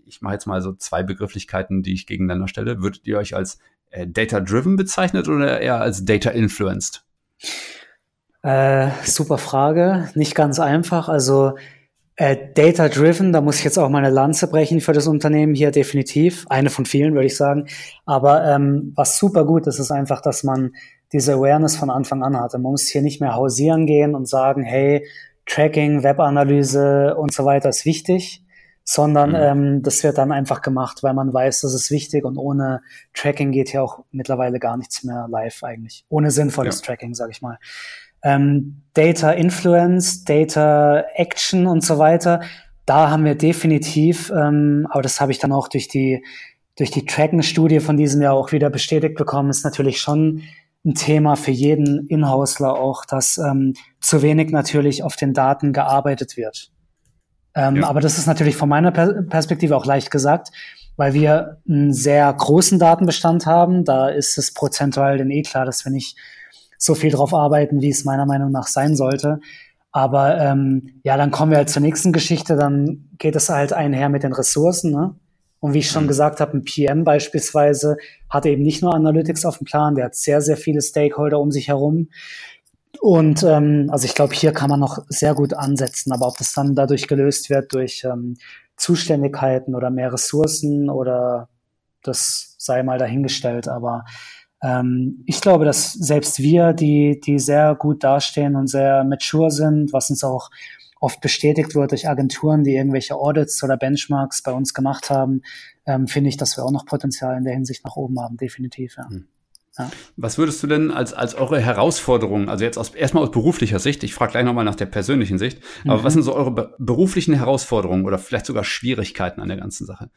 S1: ich mache jetzt mal so zwei Begrifflichkeiten, die ich gegeneinander stelle. Würdet ihr euch als äh, Data-Driven bezeichnet oder eher als Data-Influenced?
S3: Äh, super Frage, nicht ganz einfach. Also äh, Data-Driven, da muss ich jetzt auch mal eine Lanze brechen für das Unternehmen hier definitiv. Eine von vielen, würde ich sagen. Aber ähm, was super gut ist, ist einfach, dass man diese Awareness von Anfang an hatte. Man muss hier nicht mehr hausieren gehen und sagen, hey, Tracking, Webanalyse und so weiter ist wichtig, sondern mhm. ähm, das wird dann einfach gemacht, weil man weiß, das ist wichtig und ohne Tracking geht hier auch mittlerweile gar nichts mehr live eigentlich. Ohne sinnvolles ja. Tracking, sage ich mal. Ähm, Data Influence, Data Action und so weiter, da haben wir definitiv, ähm, aber das habe ich dann auch durch die durch die Tracken-Studie von diesem Jahr auch wieder bestätigt bekommen, ist natürlich schon ein Thema für jeden Inhausler auch, dass ähm, zu wenig natürlich auf den Daten gearbeitet wird. Ähm, ja. Aber das ist natürlich von meiner per Perspektive auch leicht gesagt, weil wir einen sehr großen Datenbestand haben. Da ist es prozentual denn eh klar, dass wir nicht so viel drauf arbeiten, wie es meiner Meinung nach sein sollte. Aber ähm, ja, dann kommen wir halt zur nächsten Geschichte. Dann geht es halt einher mit den Ressourcen. Ne? Und wie ich schon mhm. gesagt habe, ein PM beispielsweise hat eben nicht nur Analytics auf dem Plan, der hat sehr, sehr viele Stakeholder um sich herum. Und ähm, also ich glaube, hier kann man noch sehr gut ansetzen, aber ob das dann dadurch gelöst wird durch ähm, Zuständigkeiten oder mehr Ressourcen oder das sei mal dahingestellt. Aber ähm, ich glaube, dass selbst wir, die, die sehr gut dastehen und sehr mature sind, was uns auch oft bestätigt wird durch Agenturen, die irgendwelche Audits oder Benchmarks bei uns gemacht haben, ähm, finde ich, dass wir auch noch Potenzial in der Hinsicht nach oben haben, definitiv. Ja. Hm.
S1: Ja. Was würdest du denn als, als eure Herausforderungen, also jetzt aus, erstmal aus beruflicher Sicht, ich frage gleich nochmal nach der persönlichen Sicht, mhm. aber was sind so eure be beruflichen Herausforderungen oder vielleicht sogar Schwierigkeiten an der ganzen Sache?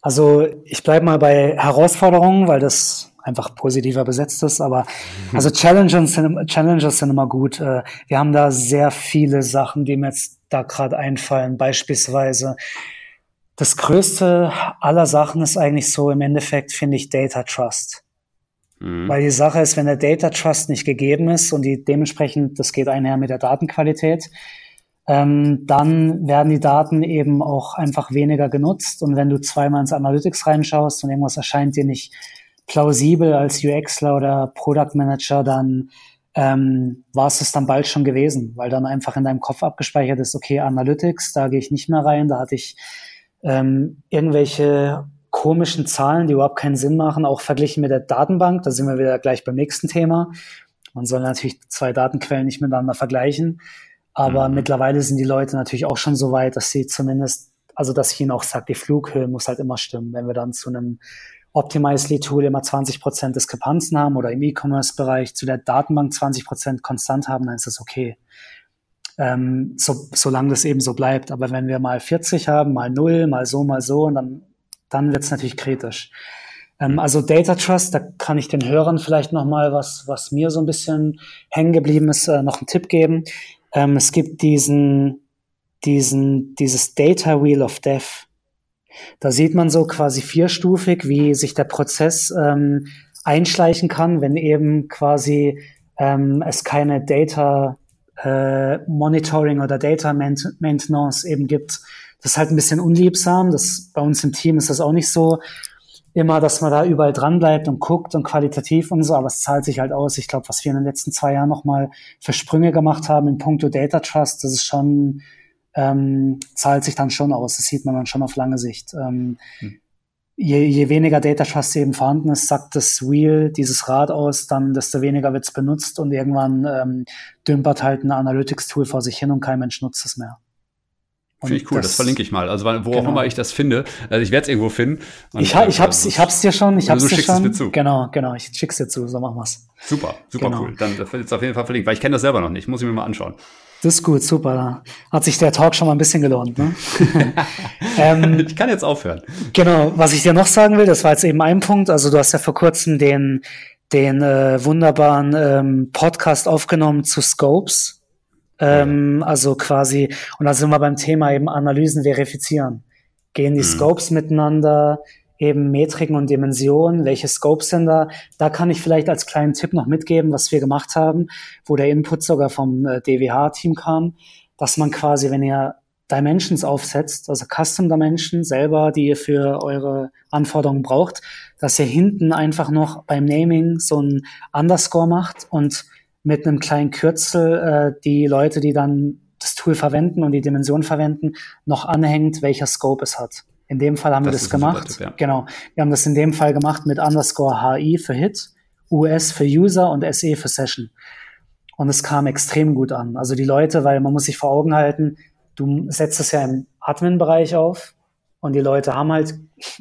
S3: Also ich bleibe mal bei Herausforderungen, weil das einfach positiver besetzt ist. Aber also Challenges sind, Challenges sind immer gut. Äh, wir haben da sehr viele Sachen, die mir jetzt da gerade einfallen. Beispielsweise das größte aller Sachen ist eigentlich so im Endeffekt, finde ich, Data Trust. Mhm. Weil die Sache ist, wenn der Data Trust nicht gegeben ist und die dementsprechend, das geht einher mit der Datenqualität, ähm, dann werden die Daten eben auch einfach weniger genutzt. Und wenn du zweimal ins Analytics reinschaust und irgendwas erscheint dir nicht plausibel als UXler oder Product Manager, dann ähm, war es das dann bald schon gewesen, weil dann einfach in deinem Kopf abgespeichert ist, okay, Analytics, da gehe ich nicht mehr rein, da hatte ich ähm, irgendwelche komischen Zahlen, die überhaupt keinen Sinn machen, auch verglichen mit der Datenbank, da sind wir wieder gleich beim nächsten Thema. Man soll natürlich zwei Datenquellen nicht miteinander vergleichen. Aber mhm. mittlerweile sind die Leute natürlich auch schon so weit, dass sie zumindest, also dass ich ihnen auch sage, die Flughöhe muss halt immer stimmen. Wenn wir dann zu einem Optimizely-Tool immer 20 Prozent Diskrepanzen haben oder im E-Commerce-Bereich zu der Datenbank 20 Prozent konstant haben, dann ist das okay. Ähm, so, solange das eben so bleibt. Aber wenn wir mal 40 haben, mal 0, mal so, mal so, und dann, dann wird es natürlich kritisch. Ähm, also Data Trust, da kann ich den Hörern vielleicht nochmal was, was mir so ein bisschen hängen geblieben ist, äh, noch einen Tipp geben. Ähm, es gibt diesen, diesen, dieses Data Wheel of Death. Da sieht man so quasi vierstufig, wie sich der Prozess ähm, einschleichen kann, wenn eben quasi ähm, es keine Data äh, Monitoring oder Data Maintenance eben gibt. Das ist halt ein bisschen unliebsam. Das bei uns im Team ist das auch nicht so immer, dass man da überall dran bleibt und guckt und qualitativ und so, aber es zahlt sich halt aus. Ich glaube, was wir in den letzten zwei Jahren nochmal für Sprünge gemacht haben in puncto Data Trust, das ist schon, ähm, zahlt sich dann schon aus. Das sieht man dann schon auf lange Sicht. Ähm, hm. je, je weniger Data Trust eben vorhanden ist, sagt das Wheel, dieses Rad aus, dann desto weniger wird's benutzt und irgendwann ähm, dümpert halt ein Analytics-Tool vor sich hin und kein Mensch nutzt es mehr.
S1: Finde ich cool, das, das, verlinke ich mal. Also wo genau. auch immer ich das finde, also ich werde es irgendwo finden.
S3: ich, ha, ich hab's, ich hab's dir schon, ich also hab's dir schon. Es mir zu. Genau, genau, ich schick's dir zu, so machen wir's.
S1: Super, super genau. cool. Dann wird jetzt auf jeden Fall verlinkt, weil ich kenne das selber noch nicht, muss ich mir mal anschauen.
S3: Das ist gut, super. Hat sich der Talk schon mal ein bisschen gelohnt. Ne?
S1: ähm, ich kann jetzt aufhören.
S3: Genau, was ich dir noch sagen will, das war jetzt eben ein Punkt. Also du hast ja vor kurzem den, den äh, wunderbaren ähm, Podcast aufgenommen zu Scopes. Ähm, also quasi, und da sind wir beim Thema eben Analysen verifizieren. Gehen die mhm. Scopes miteinander, eben Metriken und Dimensionen, welche Scopes sind da? Da kann ich vielleicht als kleinen Tipp noch mitgeben, was wir gemacht haben, wo der Input sogar vom äh, DWH-Team kam, dass man quasi, wenn ihr Dimensions aufsetzt, also Custom Dimensions selber, die ihr für eure Anforderungen braucht, dass ihr hinten einfach noch beim Naming so ein Underscore macht und mit einem kleinen Kürzel äh, die Leute, die dann das Tool verwenden und die Dimension verwenden, noch anhängt, welcher Scope es hat. In dem Fall haben das wir das gemacht. Tipp, ja. Genau. Wir haben das in dem Fall gemacht mit Underscore HI für Hit, US für User und SE für Session. Und es kam extrem gut an. Also die Leute, weil man muss sich vor Augen halten, du setzt es ja im Admin-Bereich auf und die Leute haben halt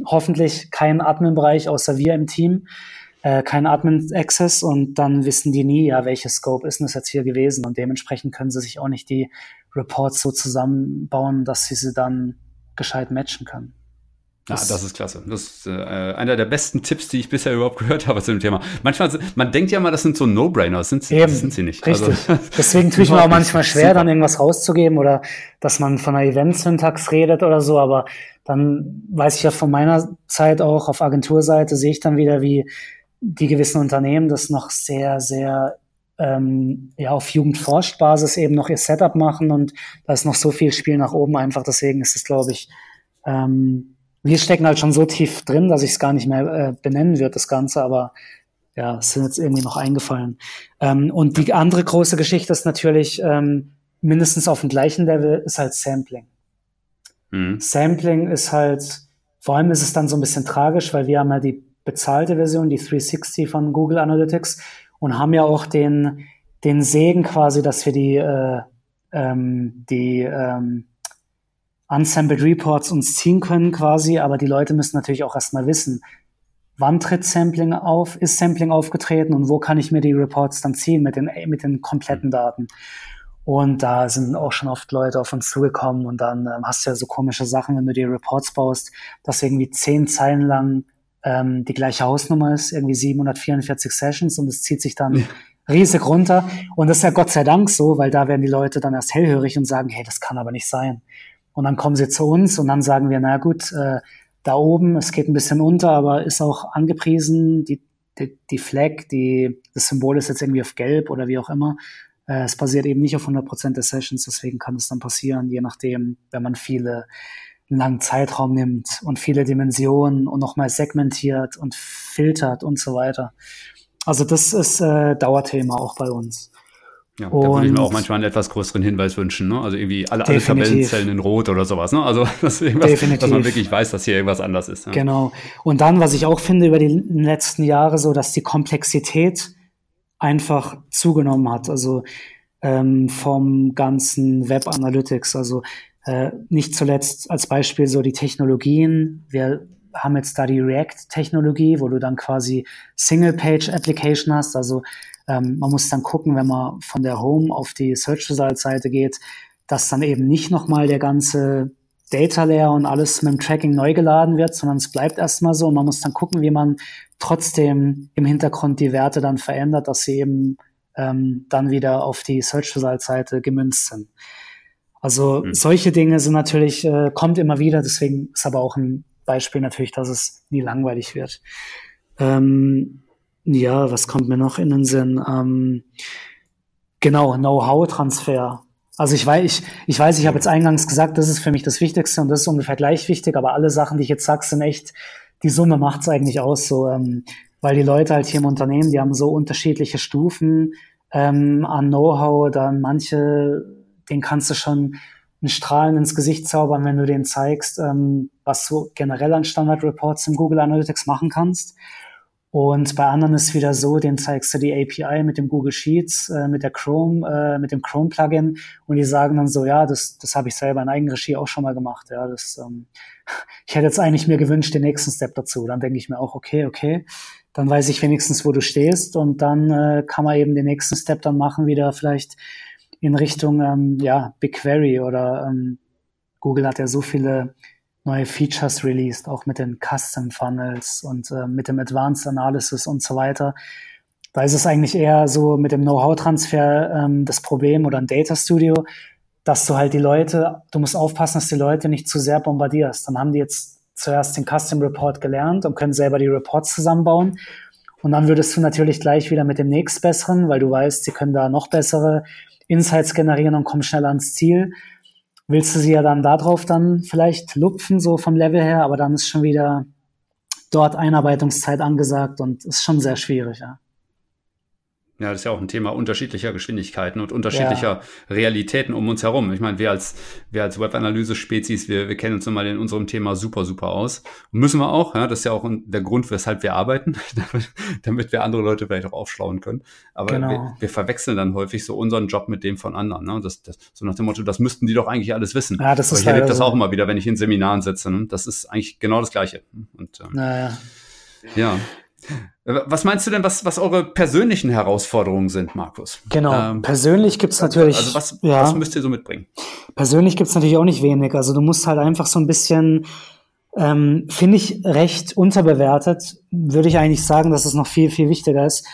S3: hoffentlich keinen Admin-Bereich außer wir im Team äh, kein Admin-Access und dann wissen die nie, ja, welches Scope ist denn das jetzt hier gewesen und dementsprechend können sie sich auch nicht die Reports so zusammenbauen, dass sie sie dann gescheit matchen können.
S1: Ja, das, das ist klasse. Das ist äh, einer der besten Tipps, die ich bisher überhaupt gehört habe zu dem Thema. Manchmal, man denkt ja mal, das sind so No-Brainer, das sind, sie, Eben, das sind sie nicht.
S3: Richtig. Also, Deswegen tue ich mir auch manchmal schwer, super. dann irgendwas rauszugeben oder dass man von einer Event-Syntax redet oder so, aber dann weiß ich ja von meiner Zeit auch auf Agenturseite, sehe ich dann wieder, wie die gewissen Unternehmen das noch sehr, sehr ähm, ja, auf Jugendforscht-Basis eben noch ihr Setup machen und da ist noch so viel Spiel nach oben einfach. Deswegen ist es, glaube ich, ähm, wir stecken halt schon so tief drin, dass ich es gar nicht mehr äh, benennen wird, das Ganze, aber ja, es sind jetzt irgendwie noch eingefallen. Ähm, und die andere große Geschichte ist natürlich, ähm, mindestens auf dem gleichen Level, ist halt Sampling. Mhm. Sampling ist halt, vor allem ist es dann so ein bisschen tragisch, weil wir haben ja die bezahlte Version, die 360 von Google Analytics und haben ja auch den, den Segen quasi, dass wir die, äh, ähm, die ähm, Unsampled Reports uns ziehen können quasi, aber die Leute müssen natürlich auch erstmal wissen, wann tritt Sampling auf, ist Sampling aufgetreten und wo kann ich mir die Reports dann ziehen mit den, mit den kompletten Daten. Und da sind auch schon oft Leute auf uns zugekommen und dann ähm, hast du ja so komische Sachen, wenn du dir Reports baust, dass irgendwie zehn Zeilen lang ähm, die gleiche Hausnummer ist, irgendwie 744 Sessions und es zieht sich dann riesig runter. Und das ist ja Gott sei Dank so, weil da werden die Leute dann erst hellhörig und sagen, hey, das kann aber nicht sein. Und dann kommen sie zu uns und dann sagen wir, na gut, äh, da oben, es geht ein bisschen unter, aber ist auch angepriesen, die, die, die Flag, die, das Symbol ist jetzt irgendwie auf gelb oder wie auch immer. Äh, es basiert eben nicht auf 100% der Sessions, deswegen kann es dann passieren, je nachdem, wenn man viele langen Zeitraum nimmt und viele Dimensionen und nochmal segmentiert und filtert und so weiter. Also das ist äh, Dauerthema auch bei uns.
S1: Ja, und da würde ich mir auch manchmal einen etwas größeren Hinweis wünschen. Ne? Also irgendwie alle, alle Tabellenzellen in Rot oder sowas. Ne? Also das definitiv. dass man wirklich weiß, dass hier irgendwas anders ist.
S3: Ja. Genau. Und dann, was ich auch finde über die letzten Jahre, so dass die Komplexität einfach zugenommen hat. Also ähm, vom ganzen Web Analytics. Also äh, nicht zuletzt als Beispiel so die Technologien. Wir haben jetzt da die React-Technologie, wo du dann quasi Single-Page-Application hast. Also ähm, man muss dann gucken, wenn man von der Home auf die Search Result-Seite geht, dass dann eben nicht nochmal der ganze Data Layer und alles mit dem Tracking neu geladen wird, sondern es bleibt erstmal so und man muss dann gucken, wie man trotzdem im Hintergrund die Werte dann verändert, dass sie eben ähm, dann wieder auf die Search Result Seite gemünzt sind. Also mhm. solche Dinge sind natürlich, äh, kommt immer wieder, deswegen ist aber auch ein Beispiel natürlich, dass es nie langweilig wird. Ähm, ja, was kommt mir noch in den Sinn? Ähm, genau, Know-how-Transfer. Also ich weiß, ich, ich weiß, ich habe jetzt eingangs gesagt, das ist für mich das Wichtigste und das ist ungefähr gleich wichtig, aber alle Sachen, die ich jetzt sage, sind echt, die Summe macht's eigentlich aus, so, ähm, weil die Leute halt hier im Unternehmen, die haben so unterschiedliche Stufen ähm, an Know-how, dann manche, den kannst du schon einen Strahlen ins Gesicht zaubern, wenn du denen zeigst, ähm, was du generell an Standard-Reports in Google Analytics machen kannst. Und bei anderen ist wieder so, den zeigst du die API mit dem Google Sheets, äh, mit der Chrome, äh, mit dem Chrome-Plugin und die sagen dann so, ja, das, das habe ich selber in Eigenregie auch schon mal gemacht. Ja, das, ähm, ich hätte jetzt eigentlich mir gewünscht, den nächsten Step dazu. Dann denke ich mir auch, okay, okay, dann weiß ich wenigstens, wo du stehst und dann äh, kann man eben den nächsten Step dann machen, wieder vielleicht in Richtung ähm, ja, BigQuery oder ähm, Google hat ja so viele neue Features released, auch mit den Custom Funnels und äh, mit dem Advanced Analysis und so weiter. Da ist es eigentlich eher so mit dem Know-how-Transfer ähm, das Problem oder ein Data Studio, dass du halt die Leute, du musst aufpassen, dass die Leute nicht zu sehr bombardierst. Dann haben die jetzt zuerst den Custom Report gelernt und können selber die Reports zusammenbauen. Und dann würdest du natürlich gleich wieder mit dem nächstbesseren, weil du weißt, sie können da noch bessere Insights generieren und kommen schneller ans Ziel. Willst du sie ja dann darauf dann vielleicht lupfen, so vom Level her, aber dann ist schon wieder dort Einarbeitungszeit angesagt und ist schon sehr schwierig, ja.
S1: Ja, das ist ja auch ein Thema unterschiedlicher Geschwindigkeiten und unterschiedlicher ja. Realitäten um uns herum. Ich meine, wir als, wir als Webanalyse-Spezies, wir, wir kennen uns nun mal in unserem Thema super, super aus. Und müssen wir auch, ja, das ist ja auch der Grund, weshalb wir arbeiten, damit, damit wir andere Leute vielleicht auch aufschlauen können. Aber genau. wir, wir, verwechseln dann häufig so unseren Job mit dem von anderen. Ne? Das, das, so nach dem Motto, das müssten die doch eigentlich alles wissen. Ja, das Aber ist ich erlebe das auch immer wieder, wenn ich in Seminaren sitze. Ne? Das ist eigentlich genau das Gleiche. Und, ähm, naja. Ja. Was meinst du denn, was, was eure persönlichen Herausforderungen sind, Markus?
S3: Genau, ähm, persönlich gibt's natürlich.
S1: Also was, ja, was müsst ihr so mitbringen?
S3: Persönlich gibt's natürlich auch nicht wenig. Also du musst halt einfach so ein bisschen, ähm, finde ich, recht unterbewertet. Würde ich eigentlich sagen, dass es noch viel, viel wichtiger ist.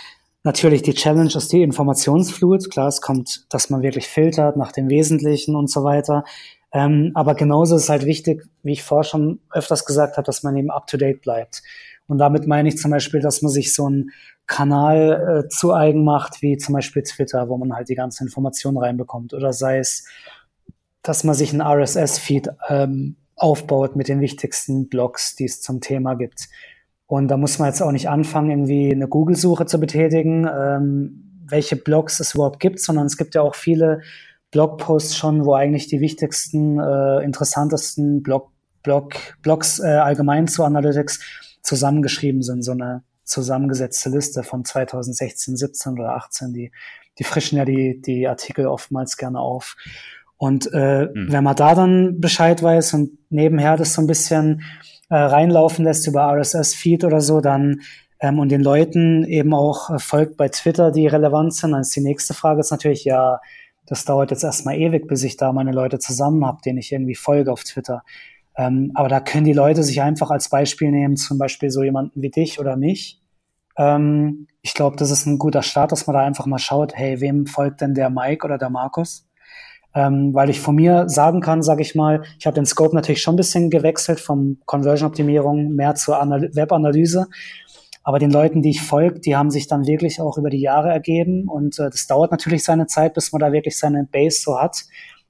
S3: Natürlich die Challenge ist die Informationsflut. Klar, es kommt, dass man wirklich filtert nach dem Wesentlichen und so weiter. Ähm, aber genauso ist es halt wichtig, wie ich vorher schon öfters gesagt habe, dass man eben up-to-date bleibt. Und damit meine ich zum Beispiel, dass man sich so einen Kanal äh, zu eigen macht, wie zum Beispiel Twitter, wo man halt die ganzen Informationen reinbekommt. Oder sei es, dass man sich einen RSS-Feed ähm, aufbaut mit den wichtigsten Blogs, die es zum Thema gibt. Und da muss man jetzt auch nicht anfangen, irgendwie eine Google-Suche zu betätigen, ähm, welche Blogs es überhaupt gibt, sondern es gibt ja auch viele Blogposts schon, wo eigentlich die wichtigsten, äh, interessantesten Blog, Blog, Blogs äh, allgemein zu Analytics zusammengeschrieben sind, so eine zusammengesetzte Liste von 2016, 17 oder 18, die, die frischen ja die, die Artikel oftmals gerne auf. Und äh, mhm. wenn man da dann Bescheid weiß und nebenher das so ein bisschen äh, reinlaufen lässt über RSS-Feed oder so, dann ähm, und den Leuten eben auch äh, folgt bei Twitter, die relevant sind, dann ist die nächste Frage ist natürlich, ja, das dauert jetzt erstmal ewig, bis ich da meine Leute zusammen habe, denen ich irgendwie folge auf Twitter. Ähm, aber da können die Leute sich einfach als Beispiel nehmen, zum Beispiel so jemanden wie dich oder mich. Ähm, ich glaube, das ist ein guter Start, dass man da einfach mal schaut, hey, wem folgt denn der Mike oder der Markus? Ähm, weil ich von mir sagen kann, sage ich mal, ich habe den Scope natürlich schon ein bisschen gewechselt vom Conversion-Optimierung mehr zur Web-Analyse. Aber den Leuten, die ich folge, die haben sich dann wirklich auch über die Jahre ergeben. Und äh, das dauert natürlich seine Zeit, bis man da wirklich seine Base so hat,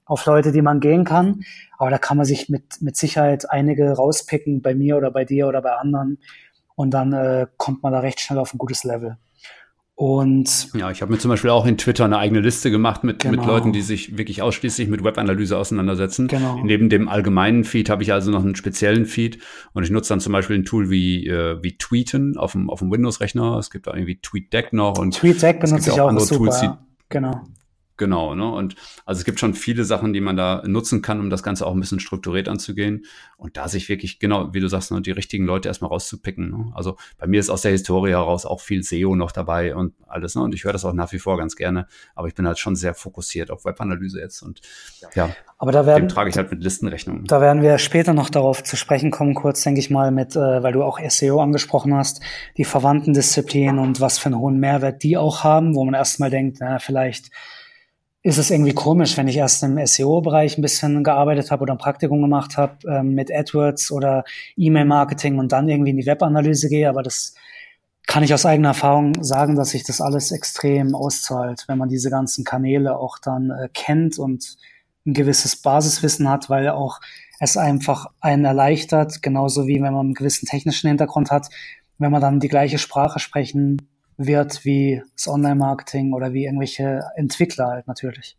S3: auf Leute, die man gehen kann. Aber da kann man sich mit, mit Sicherheit einige rauspicken, bei mir oder bei dir oder bei anderen. Und dann äh, kommt man da recht schnell auf ein gutes Level. Und
S1: ja, ich habe mir zum Beispiel auch in Twitter eine eigene Liste gemacht mit, genau. mit Leuten, die sich wirklich ausschließlich mit Webanalyse auseinandersetzen. Genau. Neben dem allgemeinen Feed habe ich also noch einen speziellen Feed und ich nutze dann zum Beispiel ein Tool wie, äh, wie Tweeten auf dem, auf dem Windows-Rechner. Es gibt da irgendwie TweetDeck noch und
S3: TweetDeck benutze ich auch, andere super, Tools, die, genau.
S1: Genau, ne? Und also es gibt schon viele Sachen, die man da nutzen kann, um das Ganze auch ein bisschen strukturiert anzugehen. Und da sich wirklich, genau, wie du sagst, ne, die richtigen Leute erstmal rauszupicken. Ne? Also bei mir ist aus der Historie heraus auch viel SEO noch dabei und alles, ne? Und ich höre das auch nach wie vor ganz gerne. Aber ich bin halt schon sehr fokussiert auf Webanalyse jetzt. Und ja,
S3: aber da werden,
S1: dem trage ich halt mit Listenrechnungen.
S3: Da werden wir später noch darauf zu sprechen kommen, kurz, denke ich mal, mit, äh, weil du auch SEO angesprochen hast, die verwandten Disziplinen und was für einen hohen Mehrwert die auch haben, wo man erstmal denkt, na, vielleicht ist es irgendwie komisch, wenn ich erst im SEO-Bereich ein bisschen gearbeitet habe oder ein Praktikum gemacht habe ähm, mit AdWords oder E-Mail-Marketing und dann irgendwie in die Webanalyse gehe. Aber das kann ich aus eigener Erfahrung sagen, dass sich das alles extrem auszahlt, wenn man diese ganzen Kanäle auch dann äh, kennt und ein gewisses Basiswissen hat, weil auch es einfach einen erleichtert, genauso wie wenn man einen gewissen technischen Hintergrund hat, wenn man dann die gleiche Sprache sprechen wird wie das Online-Marketing oder wie irgendwelche Entwickler halt natürlich.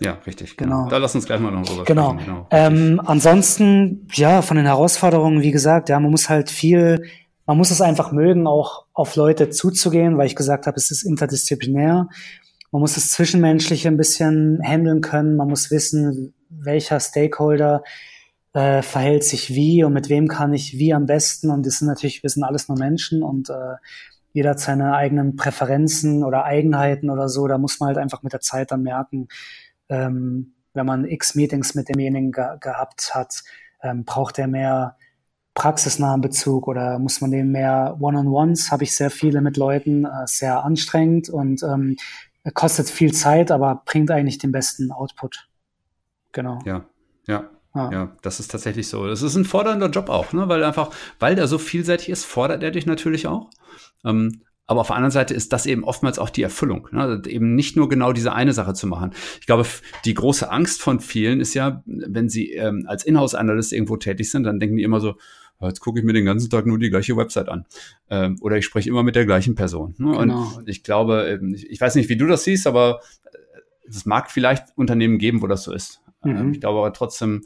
S1: Ja, richtig. Genau. genau. Da lass uns gleich mal noch drüber
S3: genau. sprechen. Genau. Ähm, ansonsten, ja, von den Herausforderungen, wie gesagt, ja, man muss halt viel, man muss es einfach mögen, auch auf Leute zuzugehen, weil ich gesagt habe, es ist interdisziplinär. Man muss das Zwischenmenschliche ein bisschen handeln können. Man muss wissen, welcher Stakeholder äh, verhält sich wie und mit wem kann ich wie am besten. Und das sind natürlich, wir sind alles nur Menschen und äh, jeder hat seine eigenen Präferenzen oder Eigenheiten oder so. Da muss man halt einfach mit der Zeit dann merken, ähm, wenn man x Meetings mit demjenigen ge gehabt hat, ähm, braucht er mehr praxisnahen Bezug oder muss man dem mehr One-on-Ones? Habe ich sehr viele mit Leuten, äh, sehr anstrengend und ähm, kostet viel Zeit, aber bringt eigentlich den besten Output. Genau.
S1: Ja, ja. Ja. ja. das ist tatsächlich so. Das ist ein fordernder Job auch, ne? weil einfach, weil der so vielseitig ist, fordert er dich natürlich auch. Ähm, aber auf der anderen Seite ist das eben oftmals auch die Erfüllung, ne? Also eben nicht nur genau diese eine Sache zu machen. Ich glaube, die große Angst von vielen ist ja, wenn sie ähm, als Inhouse-Analyst irgendwo tätig sind, dann denken die immer so, jetzt gucke ich mir den ganzen Tag nur die gleiche Website an. Ähm, oder ich spreche immer mit der gleichen Person. Ne? Genau. Und ich glaube, ähm, ich weiß nicht, wie du das siehst, aber äh, es mag vielleicht Unternehmen geben, wo das so ist. Ähm, mhm. Ich glaube aber trotzdem,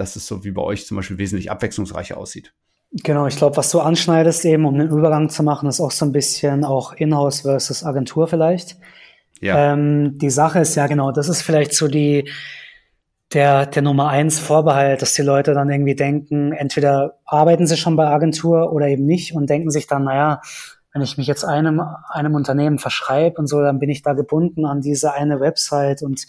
S1: dass es so wie bei euch zum Beispiel wesentlich abwechslungsreicher aussieht.
S3: Genau, ich glaube, was du anschneidest eben, um den Übergang zu machen, ist auch so ein bisschen auch Inhouse versus Agentur vielleicht. Ja. Ähm, die Sache ist ja genau, das ist vielleicht so die der der Nummer eins Vorbehalt, dass die Leute dann irgendwie denken, entweder arbeiten sie schon bei Agentur oder eben nicht und denken sich dann, naja, wenn ich mich jetzt einem einem Unternehmen verschreibe und so, dann bin ich da gebunden an diese eine Website und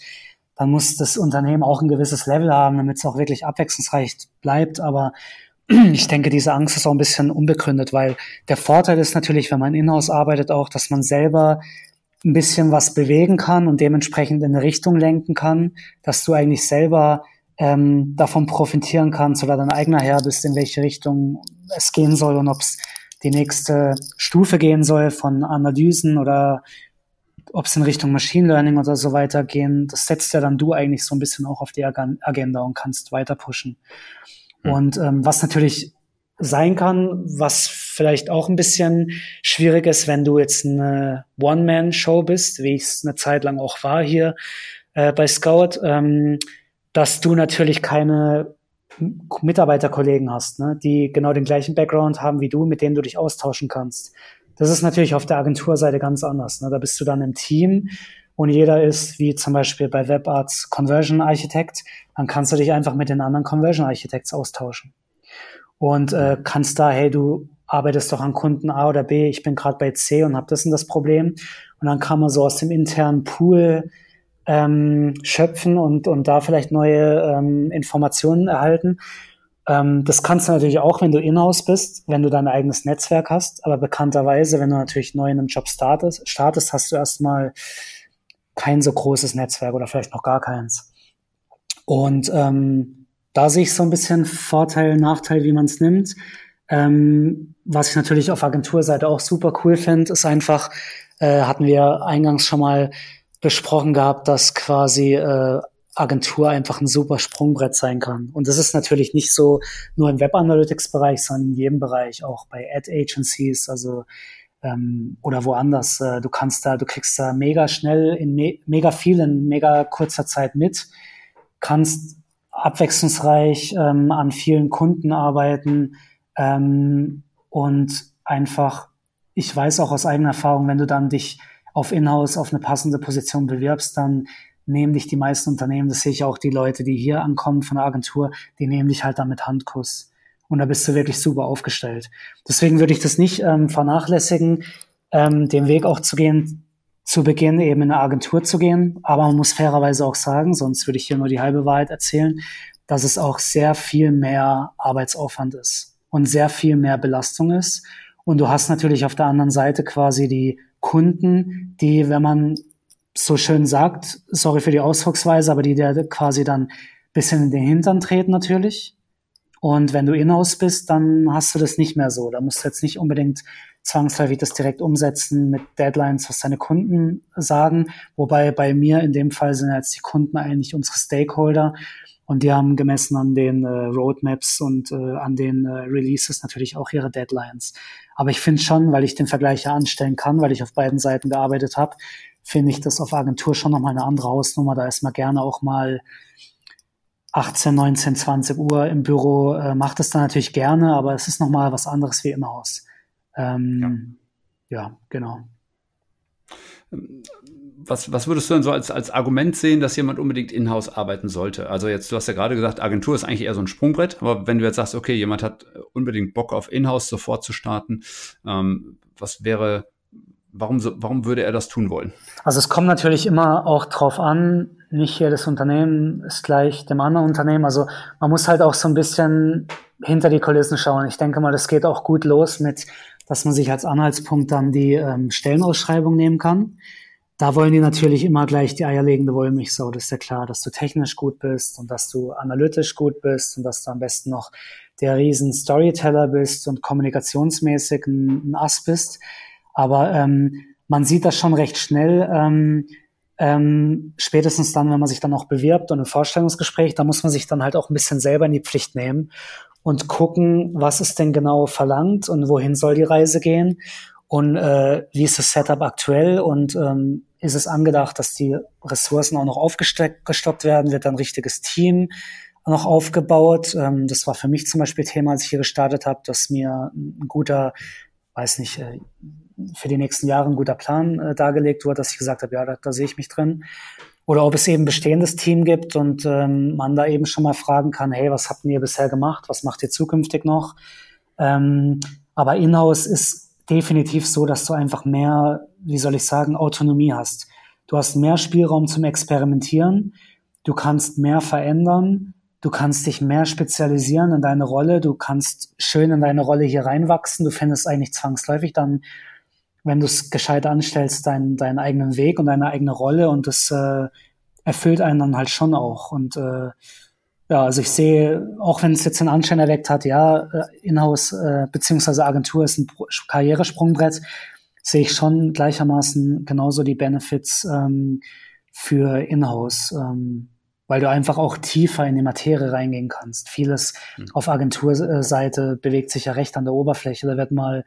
S3: dann muss das Unternehmen auch ein gewisses Level haben, damit es auch wirklich abwechslungsreich bleibt. Aber ich denke, diese Angst ist auch ein bisschen unbegründet, weil der Vorteil ist natürlich, wenn man in-house arbeitet, auch, dass man selber ein bisschen was bewegen kann und dementsprechend in eine Richtung lenken kann, dass du eigentlich selber ähm, davon profitieren kannst oder dein eigener Herr bist, in welche Richtung es gehen soll und ob es die nächste Stufe gehen soll von Analysen oder ob es in Richtung Machine Learning oder so weiter gehen. Das setzt ja dann du eigentlich so ein bisschen auch auf die Agenda und kannst weiter pushen. Mhm. Und ähm, was natürlich sein kann, was vielleicht auch ein bisschen schwierig ist, wenn du jetzt eine One-Man-Show bist, wie ich es eine Zeit lang auch war hier äh, bei Scout, ähm, dass du natürlich keine Mitarbeiterkollegen hast, ne, die genau den gleichen Background haben wie du, mit denen du dich austauschen kannst. Das ist natürlich auf der Agenturseite ganz anders. Ne? Da bist du dann im Team und jeder ist, wie zum Beispiel bei WebArts Conversion Architect, dann kannst du dich einfach mit den anderen Conversion Architects austauschen. Und äh, kannst da, hey, du arbeitest doch an Kunden A oder B, ich bin gerade bei C und habe das und das Problem. Und dann kann man so aus dem internen Pool ähm, schöpfen und, und da vielleicht neue ähm, Informationen erhalten. Ähm, das kannst du natürlich auch, wenn du in-house bist, wenn du dein eigenes Netzwerk hast. Aber bekannterweise, wenn du natürlich neu in einem Job startest, startest hast du erstmal kein so großes Netzwerk oder vielleicht noch gar keins. Und ähm, da sehe ich so ein bisschen Vorteil, Nachteil, wie man es nimmt. Ähm, was ich natürlich auf Agenturseite auch super cool finde, ist einfach, äh, hatten wir eingangs schon mal besprochen gehabt, dass quasi äh, Agentur einfach ein super Sprungbrett sein kann. Und das ist natürlich nicht so nur im Web Analytics Bereich, sondern in jedem Bereich, auch bei Ad Agencies, also ähm, oder woanders. Äh, du kannst da, du kriegst da mega schnell in me mega viel in mega kurzer Zeit mit, kannst abwechslungsreich ähm, an vielen Kunden arbeiten ähm, und einfach, ich weiß auch aus eigener Erfahrung, wenn du dann dich auf Inhouse auf eine passende Position bewirbst, dann nehmen dich die meisten Unternehmen, das sehe ich auch die Leute, die hier ankommen von der Agentur, die nehmen dich halt dann mit Handkuss. Und da bist du wirklich super aufgestellt. Deswegen würde ich das nicht ähm, vernachlässigen, ähm, den Weg auch zu gehen, zu Beginn eben in eine Agentur zu gehen. Aber man muss fairerweise auch sagen, sonst würde ich hier nur die halbe Wahrheit erzählen, dass es auch sehr viel mehr Arbeitsaufwand ist und sehr viel mehr Belastung ist. Und du hast natürlich auf der anderen Seite quasi die Kunden, die, wenn man so schön sagt, sorry für die Ausdrucksweise, aber die dir quasi dann bisschen in den Hintern treten natürlich. Und wenn du in-house bist, dann hast du das nicht mehr so. Da musst du jetzt nicht unbedingt zwangsläufig das direkt umsetzen mit Deadlines, was deine Kunden sagen. Wobei bei mir in dem Fall sind jetzt die Kunden eigentlich unsere Stakeholder und die haben gemessen an den äh, Roadmaps und äh, an den äh, Releases natürlich auch ihre Deadlines. Aber ich finde schon, weil ich den Vergleich ja anstellen kann, weil ich auf beiden Seiten gearbeitet habe, finde ich das auf Agentur schon nochmal eine andere Hausnummer. Da ist man gerne auch mal 18, 19, 20 Uhr im Büro, äh, macht es dann natürlich gerne, aber es ist nochmal was anderes wie im Haus. Ähm, ja. ja, genau.
S1: Was, was würdest du denn so als, als Argument sehen, dass jemand unbedingt in-house arbeiten sollte? Also jetzt, du hast ja gerade gesagt, Agentur ist eigentlich eher so ein Sprungbrett, aber wenn du jetzt sagst, okay, jemand hat unbedingt Bock auf in-house sofort zu starten, ähm, was wäre Warum, warum würde er das tun wollen?
S3: Also es kommt natürlich immer auch drauf an, nicht jedes Unternehmen ist gleich dem anderen Unternehmen. Also man muss halt auch so ein bisschen hinter die Kulissen schauen. Ich denke mal, das geht auch gut los mit, dass man sich als Anhaltspunkt dann die ähm, Stellenausschreibung nehmen kann. Da wollen die natürlich immer gleich die eierlegende Wollmilchsau. Das ist ja klar, dass du technisch gut bist und dass du analytisch gut bist und dass du am besten noch der riesen Storyteller bist und kommunikationsmäßig ein, ein Ass bist. Aber ähm, man sieht das schon recht schnell, ähm, ähm, spätestens dann, wenn man sich dann auch bewirbt und im Vorstellungsgespräch, da muss man sich dann halt auch ein bisschen selber in die Pflicht nehmen und gucken, was ist denn genau verlangt und wohin soll die Reise gehen und äh, wie ist das Setup aktuell und ähm, ist es angedacht, dass die Ressourcen auch noch aufgestockt werden, wird ein richtiges Team noch aufgebaut. Ähm, das war für mich zum Beispiel Thema, als ich hier gestartet habe, dass mir ein guter, weiß nicht, äh, für die nächsten Jahre ein guter Plan äh, dargelegt wurde, dass ich gesagt habe, ja, da, da sehe ich mich drin. Oder ob es eben bestehendes Team gibt und ähm, man da eben schon mal fragen kann, hey, was habt ihr bisher gemacht? Was macht ihr zukünftig noch? Ähm, aber Inhouse ist definitiv so, dass du einfach mehr, wie soll ich sagen, Autonomie hast. Du hast mehr Spielraum zum Experimentieren. Du kannst mehr verändern. Du kannst dich mehr spezialisieren in deine Rolle. Du kannst schön in deine Rolle hier reinwachsen. Du findest eigentlich zwangsläufig dann wenn du es gescheit anstellst, deinen, deinen eigenen Weg und deine eigene Rolle und das äh, erfüllt einen dann halt schon auch. Und äh, ja, also ich sehe, auch wenn es jetzt den Anschein erweckt hat, ja, äh, Inhouse äh, beziehungsweise Agentur ist ein Karrieresprungbrett, sehe ich schon gleichermaßen genauso die Benefits ähm, für Inhouse, ähm, weil du einfach auch tiefer in die Materie reingehen kannst. Vieles mhm. auf Agenturseite bewegt sich ja recht an der Oberfläche. Da wird mal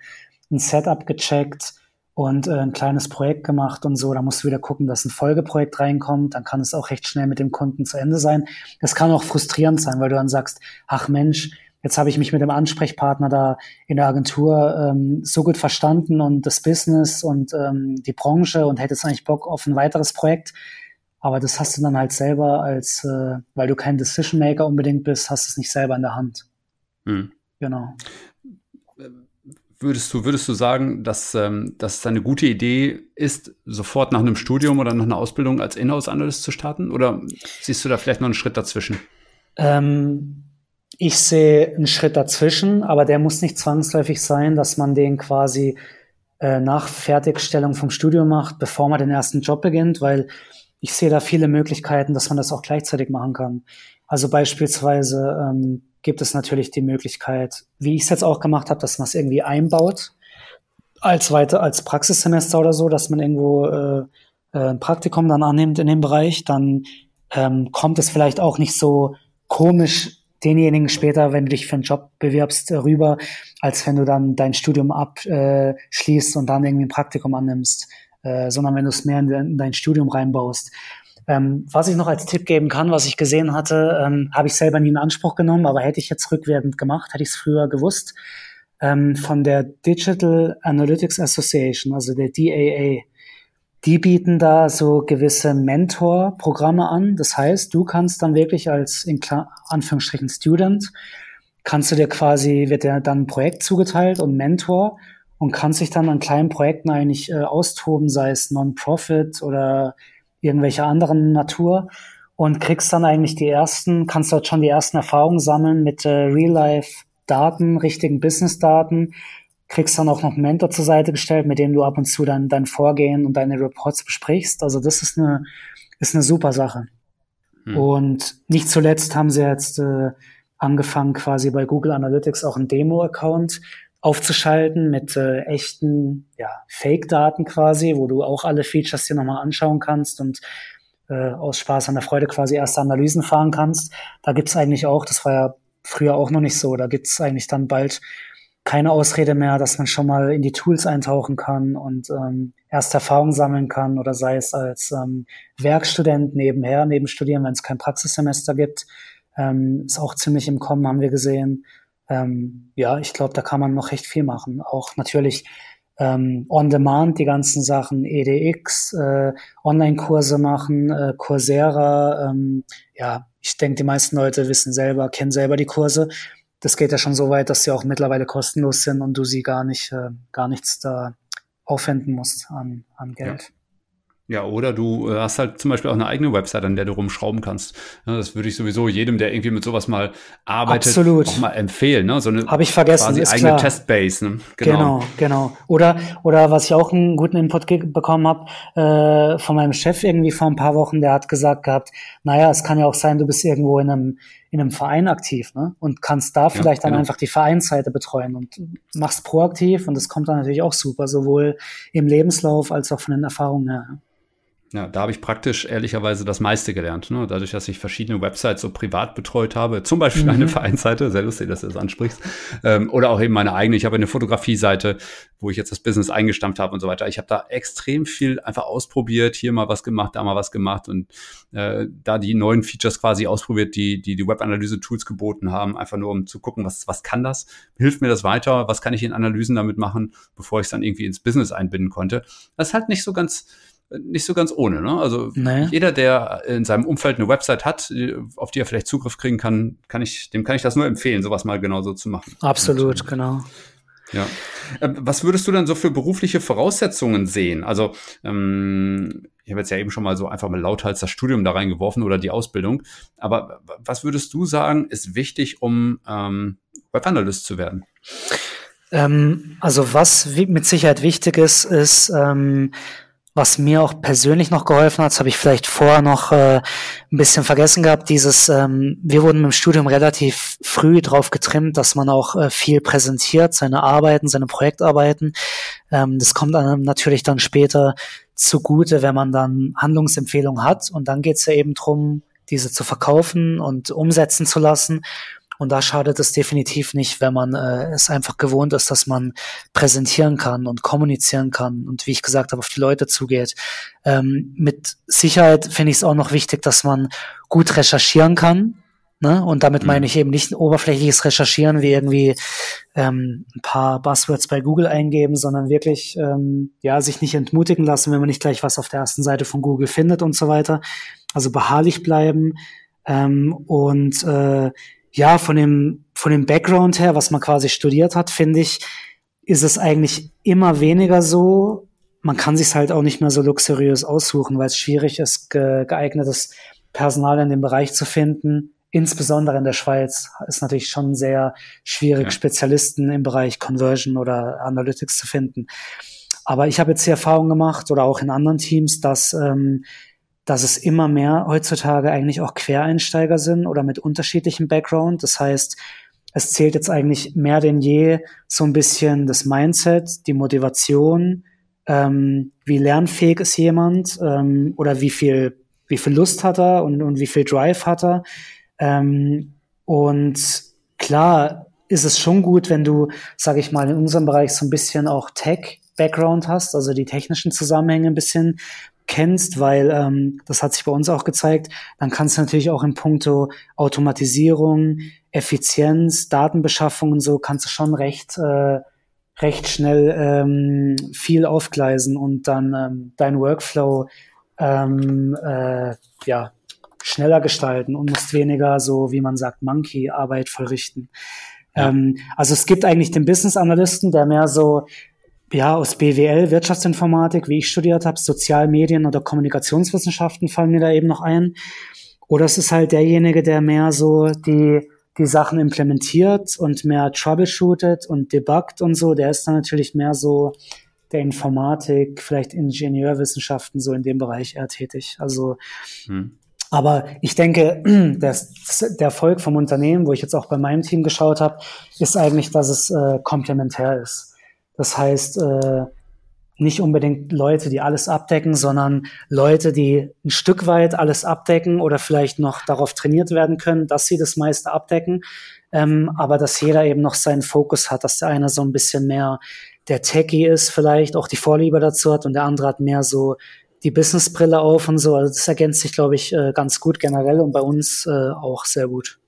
S3: ein Setup gecheckt, und äh, ein kleines Projekt gemacht und so. Da musst du wieder gucken, dass ein Folgeprojekt reinkommt. Dann kann es auch recht schnell mit dem Kunden zu Ende sein. Es kann auch frustrierend sein, weil du dann sagst, ach Mensch, jetzt habe ich mich mit dem Ansprechpartner da in der Agentur ähm, so gut verstanden und das Business und ähm, die Branche und hätte jetzt eigentlich Bock auf ein weiteres Projekt. Aber das hast du dann halt selber als, äh, weil du kein Decision Maker unbedingt bist, hast du es nicht selber in der Hand. Hm. Genau
S1: würdest du, würdest du sagen, dass, ähm, dass es eine gute Idee ist, sofort nach einem Studium oder nach einer Ausbildung als Inhouse-Analyst zu starten? Oder siehst du da vielleicht noch einen Schritt dazwischen?
S3: Ähm, ich sehe einen Schritt dazwischen, aber der muss nicht zwangsläufig sein, dass man den quasi äh, nach Fertigstellung vom Studium macht, bevor man den ersten Job beginnt, weil ich sehe da viele Möglichkeiten, dass man das auch gleichzeitig machen kann. Also beispielsweise ähm, gibt es natürlich die Möglichkeit, wie ich es jetzt auch gemacht habe, dass man es irgendwie einbaut als weiter als Praxissemester oder so, dass man irgendwo äh, äh, ein Praktikum dann annimmt in dem Bereich, dann ähm, kommt es vielleicht auch nicht so komisch denjenigen später, wenn du dich für einen Job bewirbst, äh, rüber, als wenn du dann dein Studium abschließt und dann irgendwie ein Praktikum annimmst, äh, sondern wenn du es mehr in, dein Studium reinbaust. Ähm, was ich noch als Tipp geben kann, was ich gesehen hatte, ähm, habe ich selber nie in Anspruch genommen, aber hätte ich jetzt rückwirkend gemacht, hätte ich es früher gewusst, ähm, von der Digital Analytics Association, also der DAA. Die bieten da so gewisse Mentor-Programme an. Das heißt, du kannst dann wirklich als in Anführungsstrichen Student, kannst du dir quasi, wird dir dann ein Projekt zugeteilt und Mentor und kannst dich dann an kleinen Projekten eigentlich äh, austoben, sei es Non-Profit oder irgendwelche anderen Natur und kriegst dann eigentlich die ersten, kannst dort schon die ersten Erfahrungen sammeln mit äh, Real-Life-Daten, richtigen Business-Daten, kriegst dann auch noch einen Mentor zur Seite gestellt, mit dem du ab und zu dann dein Vorgehen und deine Reports besprichst. Also das ist eine, ist eine super Sache. Hm. Und nicht zuletzt haben sie jetzt äh, angefangen, quasi bei Google Analytics auch einen Demo-Account aufzuschalten mit äh, echten ja, Fake-Daten quasi, wo du auch alle Features dir nochmal anschauen kannst und äh, aus Spaß an der Freude quasi erste Analysen fahren kannst. Da gibt's eigentlich auch, das war ja früher auch noch nicht so, da gibt's eigentlich dann bald keine Ausrede mehr, dass man schon mal in die Tools eintauchen kann und ähm, erste Erfahrungen sammeln kann oder sei es als ähm, Werkstudent nebenher, neben Studieren, wenn es kein Praxissemester gibt. Ähm, ist auch ziemlich im Kommen, haben wir gesehen ähm, ja, ich glaube, da kann man noch recht viel machen. Auch natürlich ähm, on demand die ganzen Sachen, EDX, äh, Online-Kurse machen, äh, Coursera. Ähm, ja, ich denke, die meisten Leute wissen selber, kennen selber die Kurse. Das geht ja schon so weit, dass sie auch mittlerweile kostenlos sind und du sie gar nicht, äh, gar nichts da aufwenden musst an, an Geld. Ja.
S1: Ja, oder du äh, hast halt zum Beispiel auch eine eigene Website, an der du rumschrauben kannst. Ja, das würde ich sowieso jedem, der irgendwie mit sowas mal arbeitet,
S3: Absolut.
S1: auch mal empfehlen. Ne?
S3: So eine Habe ich vergessen, quasi
S1: ist eigene klar. Testbase.
S3: Ne? Genau. genau, genau. Oder, oder was ich auch einen guten Input bekommen habe äh, von meinem Chef irgendwie vor ein paar Wochen, der hat gesagt gehabt, naja, es kann ja auch sein, du bist irgendwo in einem, in einem Verein aktiv ne? und kannst da vielleicht ja, genau. dann einfach die Vereinsseite betreuen und machst proaktiv und das kommt dann natürlich auch super, sowohl im Lebenslauf als auch von den Erfahrungen her.
S1: Ja, da habe ich praktisch ehrlicherweise das meiste gelernt. Ne? Dadurch, dass ich verschiedene Websites so privat betreut habe, zum Beispiel mhm. eine Vereinsseite, sehr lustig, dass du das ansprichst, ähm, oder auch eben meine eigene. Ich habe eine Fotografie-Seite, wo ich jetzt das Business eingestammt habe und so weiter. Ich habe da extrem viel einfach ausprobiert, hier mal was gemacht, da mal was gemacht und äh, da die neuen Features quasi ausprobiert, die die, die Web-Analyse-Tools geboten haben, einfach nur um zu gucken, was, was kann das? Hilft mir das weiter? Was kann ich in Analysen damit machen, bevor ich es dann irgendwie ins Business einbinden konnte? Das ist halt nicht so ganz nicht so ganz ohne. Ne? Also naja. jeder, der in seinem Umfeld eine Website hat, auf die er vielleicht Zugriff kriegen kann, kann ich, dem kann ich das nur empfehlen, sowas mal genauso zu machen.
S3: Absolut, Und, genau.
S1: Ja. Ähm, was würdest du dann so für berufliche Voraussetzungen sehen? Also ähm, ich habe jetzt ja eben schon mal so einfach mal lauthals das Studium da reingeworfen oder die Ausbildung. Aber was würdest du sagen, ist wichtig, um ähm, Webanalyst zu werden?
S3: Ähm, also was mit Sicherheit wichtig ist, ist ähm, was mir auch persönlich noch geholfen hat, das habe ich vielleicht vorher noch äh, ein bisschen vergessen gehabt, dieses, ähm, wir wurden im Studium relativ früh drauf getrimmt, dass man auch äh, viel präsentiert, seine Arbeiten, seine Projektarbeiten. Ähm, das kommt einem natürlich dann später zugute, wenn man dann Handlungsempfehlungen hat. Und dann geht es ja eben drum, diese zu verkaufen und umsetzen zu lassen. Und da schadet es definitiv nicht, wenn man äh, es einfach gewohnt ist, dass man präsentieren kann und kommunizieren kann und wie ich gesagt habe, auf die Leute zugeht. Ähm, mit Sicherheit finde ich es auch noch wichtig, dass man gut recherchieren kann. Ne? Und damit mhm. meine ich eben nicht ein oberflächliches Recherchieren wie irgendwie ähm, ein paar Buzzwords bei Google eingeben, sondern wirklich ähm, ja sich nicht entmutigen lassen, wenn man nicht gleich was auf der ersten Seite von Google findet und so weiter. Also beharrlich bleiben ähm, und äh, ja, von dem, von dem Background her, was man quasi studiert hat, finde ich, ist es eigentlich immer weniger so. Man kann sich halt auch nicht mehr so luxuriös aussuchen, weil es schwierig ist, ge geeignetes Personal in dem Bereich zu finden. Insbesondere in der Schweiz ist natürlich schon sehr schwierig, ja. Spezialisten im Bereich Conversion oder Analytics zu finden. Aber ich habe jetzt die Erfahrung gemacht oder auch in anderen Teams, dass, ähm, dass es immer mehr heutzutage eigentlich auch Quereinsteiger sind oder mit unterschiedlichem Background. Das heißt, es zählt jetzt eigentlich mehr denn je so ein bisschen das Mindset, die Motivation, ähm, wie lernfähig ist jemand ähm, oder wie viel, wie viel Lust hat er und, und wie viel Drive hat er. Ähm, und klar ist es schon gut, wenn du, sage ich mal, in unserem Bereich so ein bisschen auch Tech Background hast, also die technischen Zusammenhänge ein bisschen kennst, weil ähm, das hat sich bei uns auch gezeigt, dann kannst du natürlich auch in puncto Automatisierung, Effizienz, Datenbeschaffung und so, kannst du schon recht, äh, recht schnell ähm, viel aufgleisen und dann ähm, dein Workflow ähm, äh, ja, schneller gestalten und musst weniger so, wie man sagt, Monkey-Arbeit vollrichten. Ja. Ähm, also es gibt eigentlich den Business-Analysten, der mehr so ja, aus BWL, Wirtschaftsinformatik, wie ich studiert habe, Sozialmedien oder Kommunikationswissenschaften fallen mir da eben noch ein. Oder es ist halt derjenige, der mehr so die, die Sachen implementiert und mehr troubleshootet und debuggt und so. Der ist dann natürlich mehr so der Informatik, vielleicht Ingenieurwissenschaften, so in dem Bereich eher tätig. Also, hm. aber ich denke, der, der Erfolg vom Unternehmen, wo ich jetzt auch bei meinem Team geschaut habe, ist eigentlich, dass es äh, komplementär ist. Das heißt, äh, nicht unbedingt Leute, die alles abdecken, sondern Leute, die ein Stück weit alles abdecken oder vielleicht noch darauf trainiert werden können, dass sie das meiste abdecken, ähm, aber dass jeder eben noch seinen Fokus hat, dass der eine so ein bisschen mehr der Techie ist, vielleicht auch die Vorliebe dazu hat und der andere hat mehr so die Businessbrille auf und so. Also das ergänzt sich, glaube ich, äh, ganz gut generell und bei uns äh, auch sehr gut.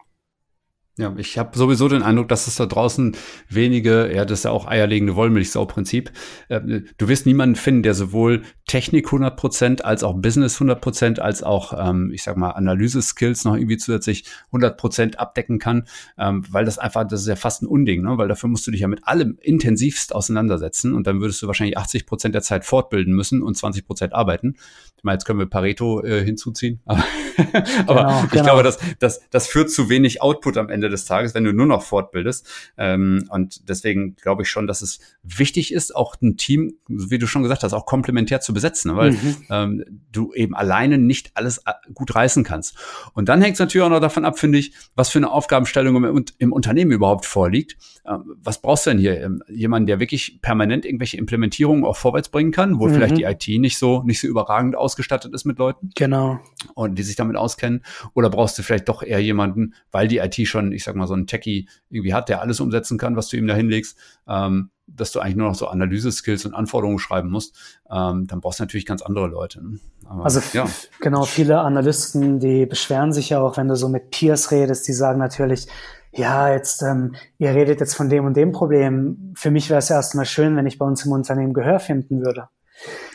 S1: Ja, ich habe sowieso den Eindruck, dass es da draußen wenige, ja, das ist ja auch eierlegende Wollmilchsau-Prinzip. Äh, du wirst niemanden finden, der sowohl Technik 100% als auch Business 100% als auch, ähm, ich sag mal, Analyse-Skills noch irgendwie zusätzlich 100% abdecken kann, ähm, weil das einfach, das ist ja fast ein Unding, ne? weil dafür musst du dich ja mit allem intensivst auseinandersetzen und dann würdest du wahrscheinlich 80% der Zeit fortbilden müssen und 20% arbeiten. Ich meine, jetzt können wir Pareto äh, hinzuziehen, aber, aber genau, ich genau. glaube, das, das, das führt zu wenig Output am Ende des Tages, wenn du nur noch fortbildest. Ähm, und deswegen glaube ich schon, dass es wichtig ist, auch ein Team, wie du schon gesagt hast, auch komplementär zu besetzen, weil mhm. ähm, du eben alleine nicht alles äh, gut reißen kannst. Und dann hängt es natürlich auch noch davon ab, finde ich, was für eine Aufgabenstellung im, im Unternehmen überhaupt vorliegt. Ähm, was brauchst du denn hier? Ähm, jemanden, der wirklich permanent irgendwelche Implementierungen auch vorwärts bringen kann, wo mhm. vielleicht die IT nicht so, nicht so überragend ausgestattet ist mit Leuten?
S3: Genau.
S1: Und die sich damit auskennen. Oder brauchst du vielleicht doch eher jemanden, weil die IT schon ich sag mal, so ein Techie irgendwie hat, der alles umsetzen kann, was du ihm da hinlegst, ähm, dass du eigentlich nur noch so Analyse-Skills und Anforderungen schreiben musst, ähm, dann brauchst du natürlich ganz andere Leute. Ne?
S3: Aber, also ja. genau, viele Analysten, die beschweren sich ja auch, wenn du so mit Peers redest, die sagen natürlich, ja, jetzt, ähm, ihr redet jetzt von dem und dem Problem. Für mich wäre es erstmal schön, wenn ich bei uns im Unternehmen Gehör finden würde.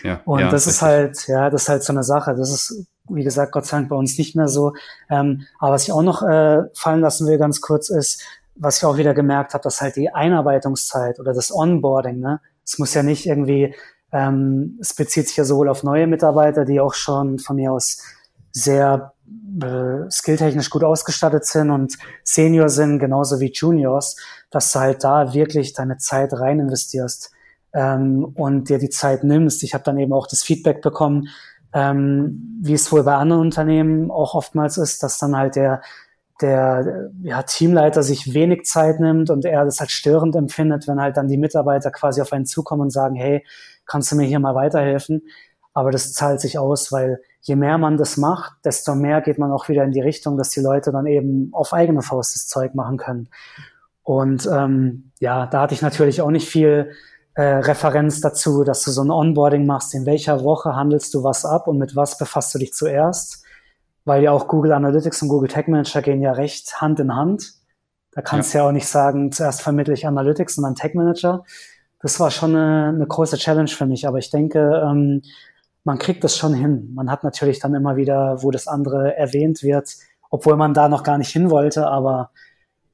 S3: Ja, und ja, das richtig. ist halt, ja, das ist halt so eine Sache. Das ist wie gesagt, Gott sei Dank bei uns nicht mehr so. Ähm, aber was ich auch noch äh, fallen lassen will, ganz kurz, ist, was ich auch wieder gemerkt habe, dass halt die Einarbeitungszeit oder das Onboarding, ne, es muss ja nicht irgendwie, ähm, es bezieht sich ja sowohl auf neue Mitarbeiter, die auch schon von mir aus sehr äh, skilltechnisch gut ausgestattet sind und Senior sind, genauso wie Juniors, dass du halt da wirklich deine Zeit rein investierst ähm, und dir die Zeit nimmst. Ich habe dann eben auch das Feedback bekommen, ähm, wie es wohl bei anderen Unternehmen auch oftmals ist, dass dann halt der, der ja, Teamleiter sich wenig Zeit nimmt und er das halt störend empfindet, wenn halt dann die Mitarbeiter quasi auf einen zukommen und sagen, hey, kannst du mir hier mal weiterhelfen? Aber das zahlt sich aus, weil je mehr man das macht, desto mehr geht man auch wieder in die Richtung, dass die Leute dann eben auf eigene Faust das Zeug machen können. Und ähm, ja, da hatte ich natürlich auch nicht viel äh, Referenz dazu, dass du so ein Onboarding machst, in welcher Woche handelst du was ab und mit was befasst du dich zuerst, weil ja auch Google Analytics und Google Tag Manager gehen ja recht Hand in Hand. Da kannst du ja. ja auch nicht sagen, zuerst vermittle ich Analytics und dann Tag Manager. Das war schon eine, eine große Challenge für mich, aber ich denke, ähm, man kriegt das schon hin. Man hat natürlich dann immer wieder, wo das andere erwähnt wird, obwohl man da noch gar nicht hin wollte, aber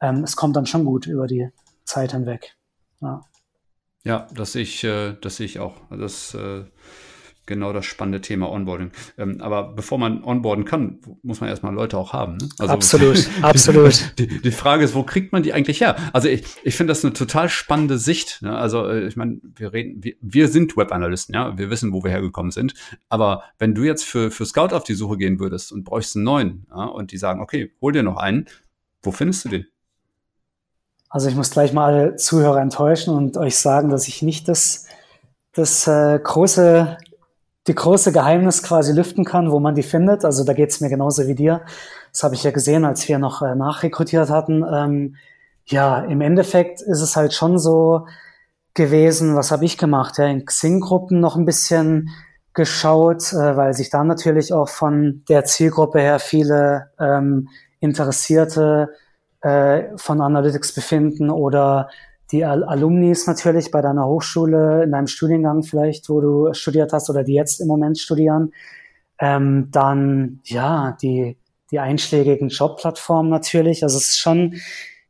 S3: ähm, es kommt dann schon gut über die Zeit hinweg. Ja.
S1: Ja, das sehe ich, äh, das sehe ich auch. Das äh, genau das spannende Thema Onboarding. Ähm, aber bevor man onboarden kann, muss man erstmal Leute auch haben. Ne?
S3: Also, absolut, absolut.
S1: Die, die, Frage ist, wo kriegt man die eigentlich her? Also ich, ich finde das eine total spannende Sicht. Ne? Also äh, ich meine, wir reden, wir, wir sind Webanalysten, ja, wir wissen, wo wir hergekommen sind. Aber wenn du jetzt für, für Scout auf die Suche gehen würdest und bräuchst einen neuen, ja, und die sagen, okay, hol dir noch einen, wo findest du den?
S3: Also ich muss gleich mal alle Zuhörer enttäuschen und euch sagen, dass ich nicht das, das äh, große die große Geheimnis quasi lüften kann, wo man die findet. Also da geht es mir genauso wie dir. Das habe ich ja gesehen, als wir noch äh, nachrekrutiert hatten. Ähm, ja, im Endeffekt ist es halt schon so gewesen, was habe ich gemacht? Ja, in Xing-Gruppen noch ein bisschen geschaut, äh, weil sich da natürlich auch von der Zielgruppe her viele ähm, Interessierte äh, von Analytics befinden oder die Al Alumnis natürlich bei deiner Hochschule, in deinem Studiengang vielleicht, wo du studiert hast oder die jetzt im Moment studieren. Ähm, dann, ja, die, die einschlägigen Jobplattformen natürlich. Also es ist schon,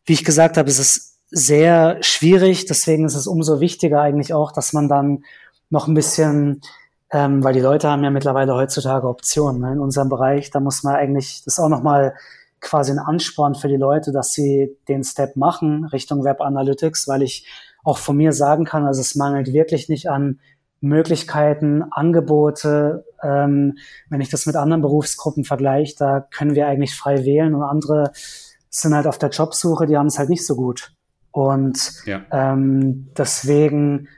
S3: wie ich gesagt habe, es ist sehr schwierig. Deswegen ist es umso wichtiger eigentlich auch, dass man dann noch ein bisschen, ähm, weil die Leute haben ja mittlerweile heutzutage Optionen ne, in unserem Bereich. Da muss man eigentlich das auch noch mal quasi ein Ansporn für die Leute, dass sie den Step machen Richtung Web Analytics, weil ich auch von mir sagen kann, also es mangelt wirklich nicht an Möglichkeiten, Angebote. Ähm, wenn ich das mit anderen Berufsgruppen vergleiche, da können wir eigentlich frei wählen und andere sind halt auf der Jobsuche, die haben es halt nicht so gut. Und ja. ähm, deswegen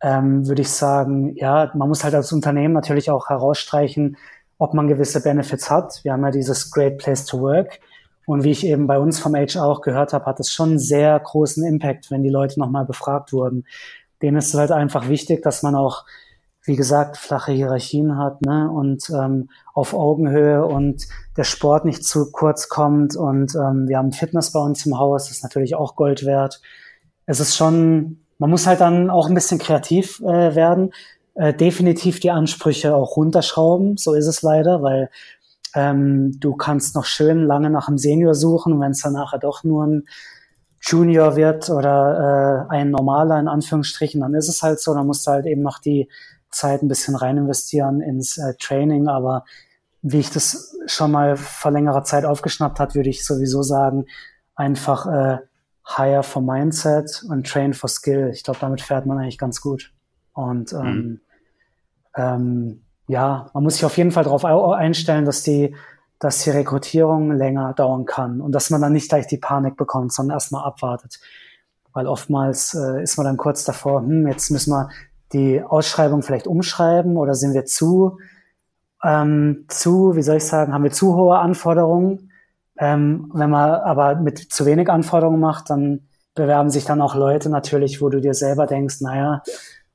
S3: ähm, würde ich sagen, ja, man muss halt als Unternehmen natürlich auch herausstreichen, ob man gewisse Benefits hat. Wir haben ja dieses Great Place to Work. Und wie ich eben bei uns vom HR auch gehört habe, hat es schon sehr großen Impact, wenn die Leute nochmal befragt wurden. Denen ist es halt einfach wichtig, dass man auch, wie gesagt, flache Hierarchien hat ne? und ähm, auf Augenhöhe und der Sport nicht zu kurz kommt. Und ähm, wir haben Fitness bei uns im Haus, das ist natürlich auch Gold wert. Es ist schon, man muss halt dann auch ein bisschen kreativ äh, werden, äh, definitiv die Ansprüche auch runterschrauben. So ist es leider, weil ähm, du kannst noch schön lange nach einem Senior suchen, wenn es dann nachher doch nur ein Junior wird oder äh, ein normaler in Anführungsstrichen, dann ist es halt so. Dann musst du halt eben noch die Zeit ein bisschen rein investieren ins äh, Training. Aber wie ich das schon mal vor längerer Zeit aufgeschnappt hat, würde ich sowieso sagen, einfach äh, hire for Mindset und train for Skill. Ich glaube, damit fährt man eigentlich ganz gut. Und ähm, mhm. ähm, ja, man muss sich auf jeden Fall darauf einstellen, dass die, dass die Rekrutierung länger dauern kann und dass man dann nicht gleich die Panik bekommt, sondern erstmal abwartet. Weil oftmals äh, ist man dann kurz davor, hm, jetzt müssen wir die Ausschreibung vielleicht umschreiben oder sind wir zu, ähm, zu, wie soll ich sagen, haben wir zu hohe Anforderungen. Ähm, wenn man aber mit zu wenig Anforderungen macht, dann bewerben sich dann auch Leute natürlich, wo du dir selber denkst, naja,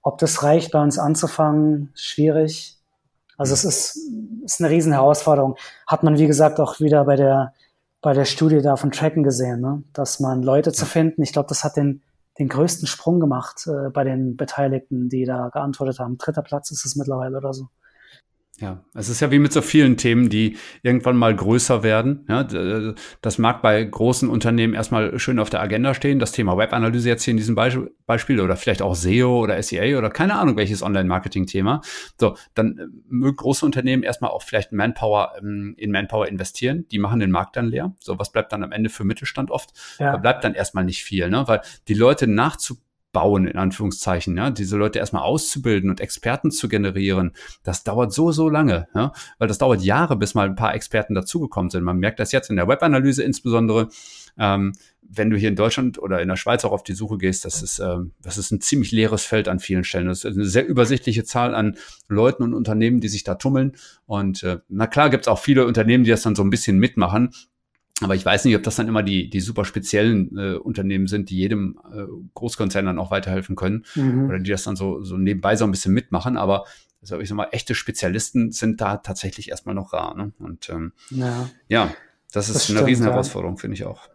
S3: ob das reicht, bei uns anzufangen, schwierig. Also es ist, ist eine riesen Herausforderung. Hat man, wie gesagt, auch wieder bei der, bei der Studie da von Tracken gesehen, ne? dass man Leute zu finden, ich glaube, das hat den, den größten Sprung gemacht äh, bei den Beteiligten, die da geantwortet haben. Dritter Platz ist es mittlerweile oder so.
S1: Ja, es ist ja wie mit so vielen Themen, die irgendwann mal größer werden. Ja, das mag bei großen Unternehmen erstmal schön auf der Agenda stehen. Das Thema Webanalyse jetzt hier in diesem Beispiel oder vielleicht auch SEO oder SEA oder keine Ahnung welches Online-Marketing-Thema. So, dann äh, mögen große Unternehmen erstmal auch vielleicht Manpower ähm, in Manpower investieren. Die machen den Markt dann leer. So, was bleibt dann am Ende für Mittelstand oft? Ja. Da bleibt dann erstmal nicht viel, ne? weil die Leute nachzu bauen, in Anführungszeichen, ja, diese Leute erstmal auszubilden und Experten zu generieren, das dauert so, so lange, ja, weil das dauert Jahre, bis mal ein paar Experten dazugekommen sind. Man merkt das jetzt in der Webanalyse insbesondere, ähm, wenn du hier in Deutschland oder in der Schweiz auch auf die Suche gehst, das ist, ähm, das ist ein ziemlich leeres Feld an vielen Stellen. Das ist eine sehr übersichtliche Zahl an Leuten und Unternehmen, die sich da tummeln. Und äh, na klar gibt es auch viele Unternehmen, die das dann so ein bisschen mitmachen. Aber ich weiß nicht, ob das dann immer die, die super speziellen äh, Unternehmen sind, die jedem äh, Großkonzern dann auch weiterhelfen können mhm. oder die das dann so, so nebenbei so ein bisschen mitmachen. Aber also ich sag mal, echte Spezialisten sind da tatsächlich erstmal noch rar. Ne? Und ähm, ja. ja, das ist das eine stimmt, Riesenherausforderung, ja. finde ich auch.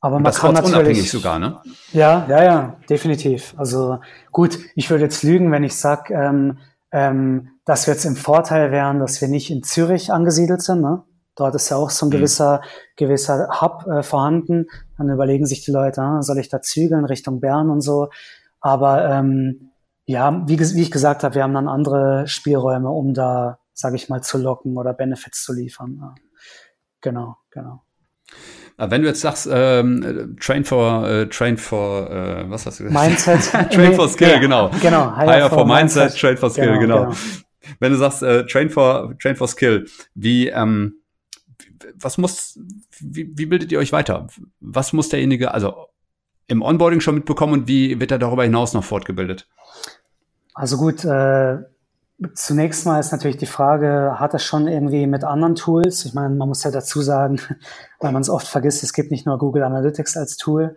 S3: Aber man kann natürlich unabhängig sogar, ne? Ja, ja, ja, definitiv. Also gut, ich würde jetzt lügen, wenn ich sage, ähm, ähm, dass wir jetzt im Vorteil wären, dass wir nicht in Zürich angesiedelt sind. Ne? Dort ist ja auch so ein mhm. gewisser, gewisser Hub äh, vorhanden. Dann überlegen sich die Leute, ah, soll ich da zügeln Richtung Bern und so. Aber ähm, ja, wie, wie ich gesagt habe, wir haben dann andere Spielräume, um da, sage ich mal, zu locken oder Benefits zu liefern. Ja. Genau, genau.
S1: Wenn du jetzt sagst, ähm, Train for, äh, Train for, äh, was hast du
S3: gesagt? Mindset.
S1: train for Skill, ja, genau.
S3: Genau.
S1: Higher, Higher for, for mindset, mindset, Train for Skill, genau. genau. genau. Wenn du sagst, äh, Train for, Train for Skill, wie, ähm, was muss, wie, wie bildet ihr euch weiter? Was muss derjenige, also im Onboarding schon mitbekommen und wie wird er darüber hinaus noch fortgebildet?
S3: Also gut, äh, Zunächst mal ist natürlich die Frage, hat er schon irgendwie mit anderen Tools? Ich meine, man muss ja dazu sagen, weil man es oft vergisst, es gibt nicht nur Google Analytics als Tool.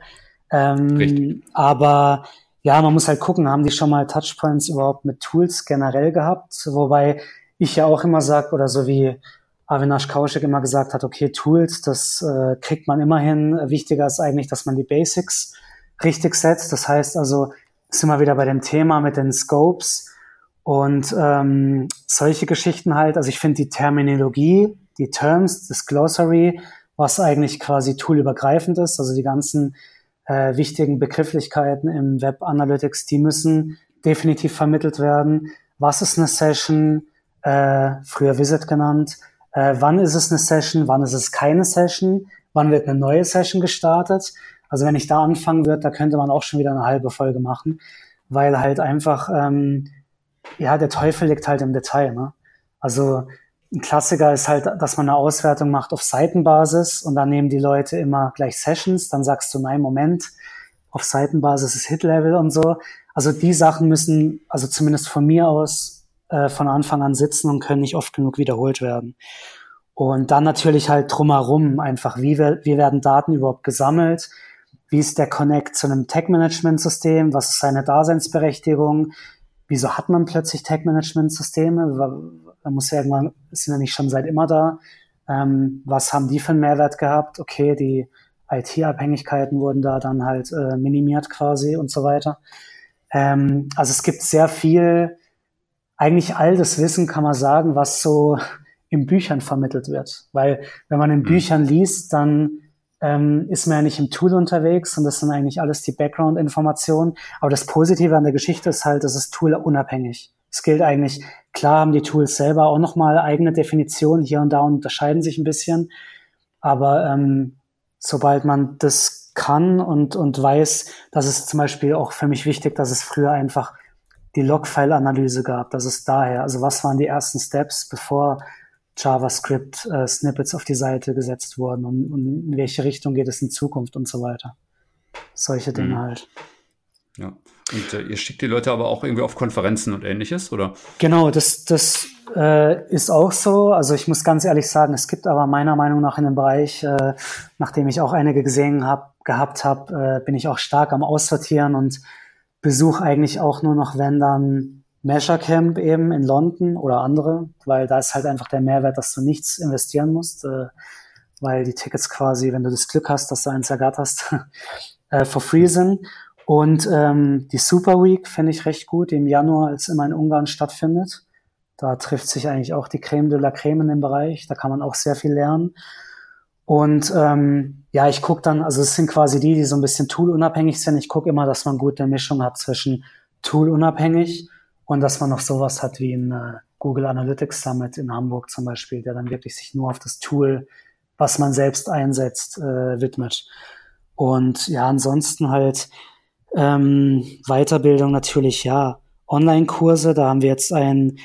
S3: Ähm, Richtig. Aber ja, man muss halt gucken, haben die schon mal Touchpoints überhaupt mit Tools generell gehabt? Wobei ich ja auch immer sage, oder so wie Avinash Kaushik immer gesagt hat, okay, Tools, das äh, kriegt man immerhin. Wichtiger ist eigentlich, dass man die Basics richtig setzt. Das heißt also, sind wir wieder bei dem Thema mit den Scopes und ähm, solche Geschichten halt, also ich finde die Terminologie, die Terms, das Glossary, was eigentlich quasi toolübergreifend ist, also die ganzen äh, wichtigen Begrifflichkeiten im Web Analytics, die müssen definitiv vermittelt werden. Was ist eine Session? Äh, früher Visit genannt. Äh, wann ist es eine Session? Wann ist es keine Session? Wann wird eine neue Session gestartet? Also wenn ich da anfangen würde, da könnte man auch schon wieder eine halbe Folge machen, weil halt einfach ähm, ja, der Teufel liegt halt im Detail. Ne? Also ein Klassiker ist halt, dass man eine Auswertung macht auf Seitenbasis und dann nehmen die Leute immer gleich Sessions. Dann sagst du, nein, Moment, auf Seitenbasis ist Hit-Level und so. Also die Sachen müssen, also zumindest von mir aus, äh, von Anfang an sitzen und können nicht oft genug wiederholt werden. Und dann natürlich halt drumherum einfach, wie, wir, wie werden Daten überhaupt gesammelt? Wie ist der Connect zu einem Tag-Management-System? Was ist seine Daseinsberechtigung? wieso hat man plötzlich Tag-Management-Systeme? Da muss ja irgendwann, sind ja nicht schon seit immer da. Ähm, was haben die für einen Mehrwert gehabt? Okay, die IT-Abhängigkeiten wurden da dann halt äh, minimiert quasi und so weiter. Ähm, also es gibt sehr viel, eigentlich all das Wissen kann man sagen, was so in Büchern vermittelt wird. Weil wenn man in mhm. Büchern liest, dann ähm, ist man ja nicht im Tool unterwegs und das sind eigentlich alles die Background-Informationen. Aber das Positive an der Geschichte ist halt, das ist Tool-unabhängig. Es gilt eigentlich, klar haben die Tools selber auch nochmal eigene Definitionen hier und da und unterscheiden sich ein bisschen. Aber ähm, sobald man das kann und, und weiß, dass es zum Beispiel auch für mich wichtig, dass es früher einfach die Logfile-Analyse gab. Das ist daher. Also was waren die ersten Steps, bevor JavaScript-Snippets äh, auf die Seite gesetzt wurden und, und, in welche Richtung geht es in Zukunft und so weiter. Solche Dinge mhm. halt.
S1: Ja. Und äh, ihr schickt die Leute aber auch irgendwie auf Konferenzen und ähnliches, oder?
S3: Genau, das, das äh, ist auch so. Also ich muss ganz ehrlich sagen, es gibt aber meiner Meinung nach in dem Bereich, äh, nachdem ich auch einige gesehen hab, gehabt habe, äh, bin ich auch stark am Aussortieren und besuche eigentlich auch nur noch, wenn dann Measure Camp eben in London oder andere, weil da ist halt einfach der Mehrwert, dass du nichts investieren musst, äh, weil die Tickets quasi, wenn du das Glück hast, dass du eins ergatterst, äh, for free sind. Und ähm, die Super Week finde ich recht gut, die im Januar als immer in Ungarn stattfindet. Da trifft sich eigentlich auch die Creme de la Creme in dem Bereich. Da kann man auch sehr viel lernen. Und ähm, ja, ich gucke dann, also es sind quasi die, die so ein bisschen toolunabhängig sind. Ich gucke immer, dass man gute Mischung hat zwischen toolunabhängig und dass man noch sowas hat wie ein äh, Google Analytics Summit in Hamburg zum Beispiel, der dann wirklich sich nur auf das Tool, was man selbst einsetzt, äh, widmet. Und ja, ansonsten halt ähm, Weiterbildung natürlich, ja, Online-Kurse, da haben wir jetzt ein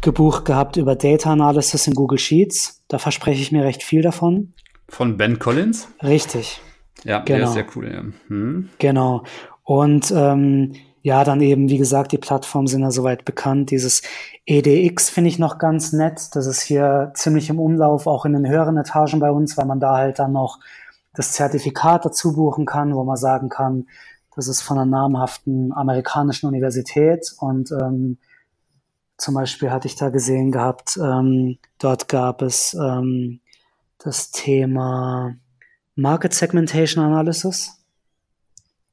S3: gebucht gehabt über Data Analysis in Google Sheets. Da verspreche ich mir recht viel davon.
S1: Von Ben Collins?
S3: Richtig.
S1: Ja, genau. der ist sehr cool. Ja. Hm.
S3: Genau. Und ähm, ja, dann eben, wie gesagt, die Plattformen sind ja soweit bekannt. Dieses EDX finde ich noch ganz nett. Das ist hier ziemlich im Umlauf, auch in den höheren Etagen bei uns, weil man da halt dann noch das Zertifikat dazu buchen kann, wo man sagen kann, das ist von einer namhaften amerikanischen Universität. Und ähm, zum Beispiel hatte ich da gesehen gehabt, ähm, dort gab es ähm, das Thema Market Segmentation Analysis.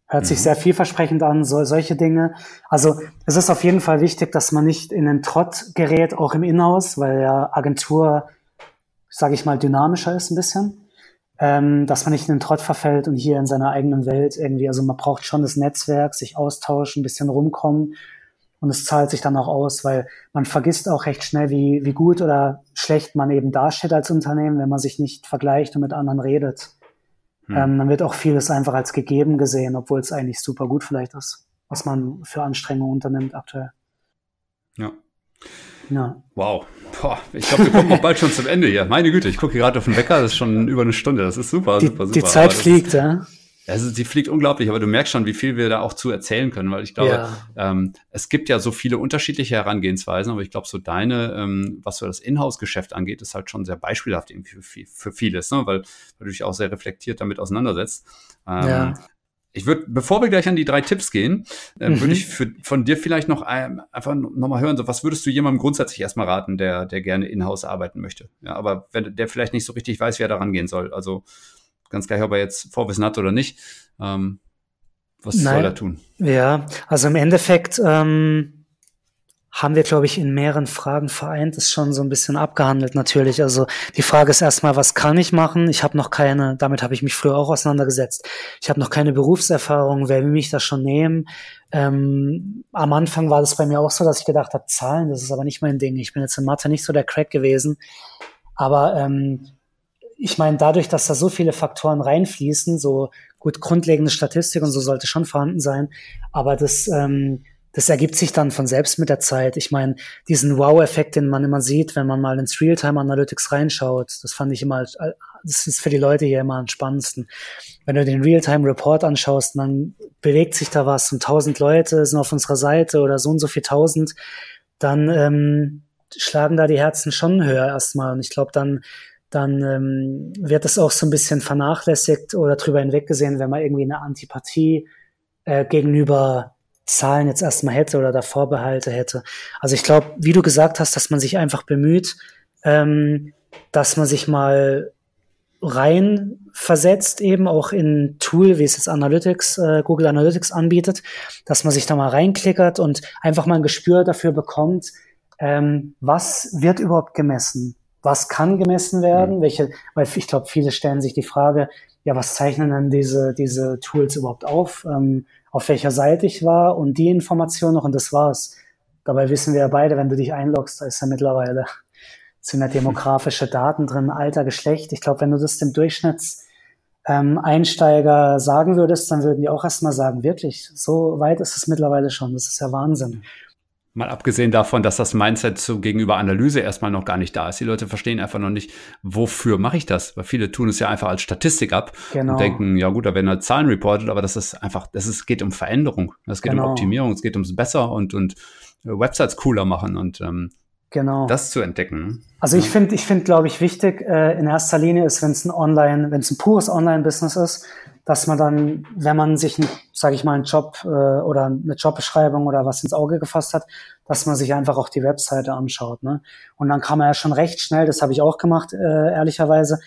S3: Hört sich mhm. sehr vielversprechend an, so, solche Dinge. Also es ist auf jeden Fall wichtig, dass man nicht in den Trott gerät, auch im Inhouse, weil ja Agentur, sage ich mal, dynamischer ist ein bisschen. ähm, dass man nicht in den Trott verfällt und hier in seiner eigenen Welt irgendwie, also man braucht schon das Netzwerk, sich austauschen, ein bisschen rumkommen und es zahlt sich dann auch aus, weil man vergisst auch recht schnell, wie, wie gut oder schlecht man eben dasteht als Unternehmen, wenn man sich nicht vergleicht und mit anderen redet. Hm. Ähm, dann wird auch vieles einfach als gegeben gesehen, obwohl es eigentlich super gut vielleicht ist, was man für Anstrengungen unternimmt aktuell.
S1: Ja. Ja. Wow. Boah, ich glaube, wir kommen auch bald schon zum Ende hier. Meine Güte, ich gucke gerade auf den Wecker, das ist schon über eine Stunde. Das ist super,
S3: die,
S1: super, super.
S3: Die Zeit fliegt, ja.
S1: Also die fliegt unglaublich, aber du merkst schon, wie viel wir da auch zu erzählen können, weil ich glaube, ja. ähm, es gibt ja so viele unterschiedliche Herangehensweisen, aber ich glaube, so deine, ähm, was so das Inhouse-Geschäft angeht, ist halt schon sehr beispielhaft für, für vieles, ne? weil, weil du dich auch sehr reflektiert damit auseinandersetzt. Ähm, ja. Ich würde, bevor wir gleich an die drei Tipps gehen, äh, mhm. würde ich für, von dir vielleicht noch ein, einfach nochmal hören, so was würdest du jemandem grundsätzlich erstmal raten, der, der gerne in-house arbeiten möchte? Ja, aber wenn, der vielleicht nicht so richtig weiß, wie er da rangehen soll. Also ganz gleich, ob er jetzt Vorwissen hat oder nicht. Ähm, was Nein. soll er tun?
S3: Ja, also im Endeffekt ähm, haben wir, glaube ich, in mehreren Fragen vereint, ist schon so ein bisschen abgehandelt natürlich. Also die Frage ist erstmal, was kann ich machen? Ich habe noch keine, damit habe ich mich früher auch auseinandergesetzt. Ich habe noch keine Berufserfahrung, wer will mich da schon nehmen? Ähm, am Anfang war das bei mir auch so, dass ich gedacht habe, Zahlen, das ist aber nicht mein Ding. Ich bin jetzt in Mathe nicht so der Crack gewesen. Aber ähm, ich meine, dadurch, dass da so viele Faktoren reinfließen, so gut grundlegende Statistik und so sollte schon vorhanden sein, aber das ähm, das ergibt sich dann von selbst mit der Zeit. Ich meine, diesen Wow-Effekt, den man immer sieht, wenn man mal ins Realtime-Analytics reinschaut, das fand ich immer, das ist für die Leute hier immer am spannendsten. Wenn du den Realtime-Report anschaust, dann bewegt sich da was und tausend Leute sind auf unserer Seite oder so und so viel tausend, dann ähm, schlagen da die Herzen schon höher erstmal. Und ich glaube, dann dann ähm, wird das auch so ein bisschen vernachlässigt oder drüber hinweggesehen, wenn man irgendwie eine Antipathie äh, gegenüber Zahlen jetzt erstmal hätte oder da Vorbehalte hätte. Also ich glaube, wie du gesagt hast, dass man sich einfach bemüht, ähm, dass man sich mal rein versetzt, eben auch in Tool, wie es jetzt Analytics, äh, Google Analytics anbietet, dass man sich da mal reinklickert und einfach mal ein Gespür dafür bekommt, ähm, was wird überhaupt gemessen? Was kann gemessen werden? Mhm. Welche, weil ich glaube, viele stellen sich die Frage, ja, was zeichnen denn diese, diese Tools überhaupt auf? Ähm, auf welcher Seite ich war und die Information noch und das war's. Dabei wissen wir ja beide, wenn du dich einloggst, da ist ja mittlerweile sind ja demografische Daten drin, Alter, Geschlecht. Ich glaube, wenn du das dem Durchschnittseinsteiger ähm, sagen würdest, dann würden die auch erstmal sagen, wirklich, so weit ist es mittlerweile schon. Das ist ja Wahnsinn.
S1: Mal abgesehen davon, dass das Mindset zu gegenüber Analyse erstmal noch gar nicht da ist. Die Leute verstehen einfach noch nicht, wofür mache ich das? Weil viele tun es ja einfach als Statistik ab genau. und denken, ja gut, da werden halt Zahlen reported, aber das ist einfach, das ist, geht um Veränderung, es geht genau. um Optimierung, es geht ums Besser und, und äh, Websites cooler machen und ähm, genau. das zu entdecken.
S3: Also ich finde, ich finde, glaube ich, wichtig äh, in erster Linie ist, wenn es ein Online, wenn es ein pures Online-Business ist, dass man dann, wenn man sich, sage ich mal, einen Job äh, oder eine Jobbeschreibung oder was ins Auge gefasst hat, dass man sich einfach auch die Webseite anschaut. Ne? Und dann kann man ja schon recht schnell, das habe ich auch gemacht, äh, ehrlicherweise,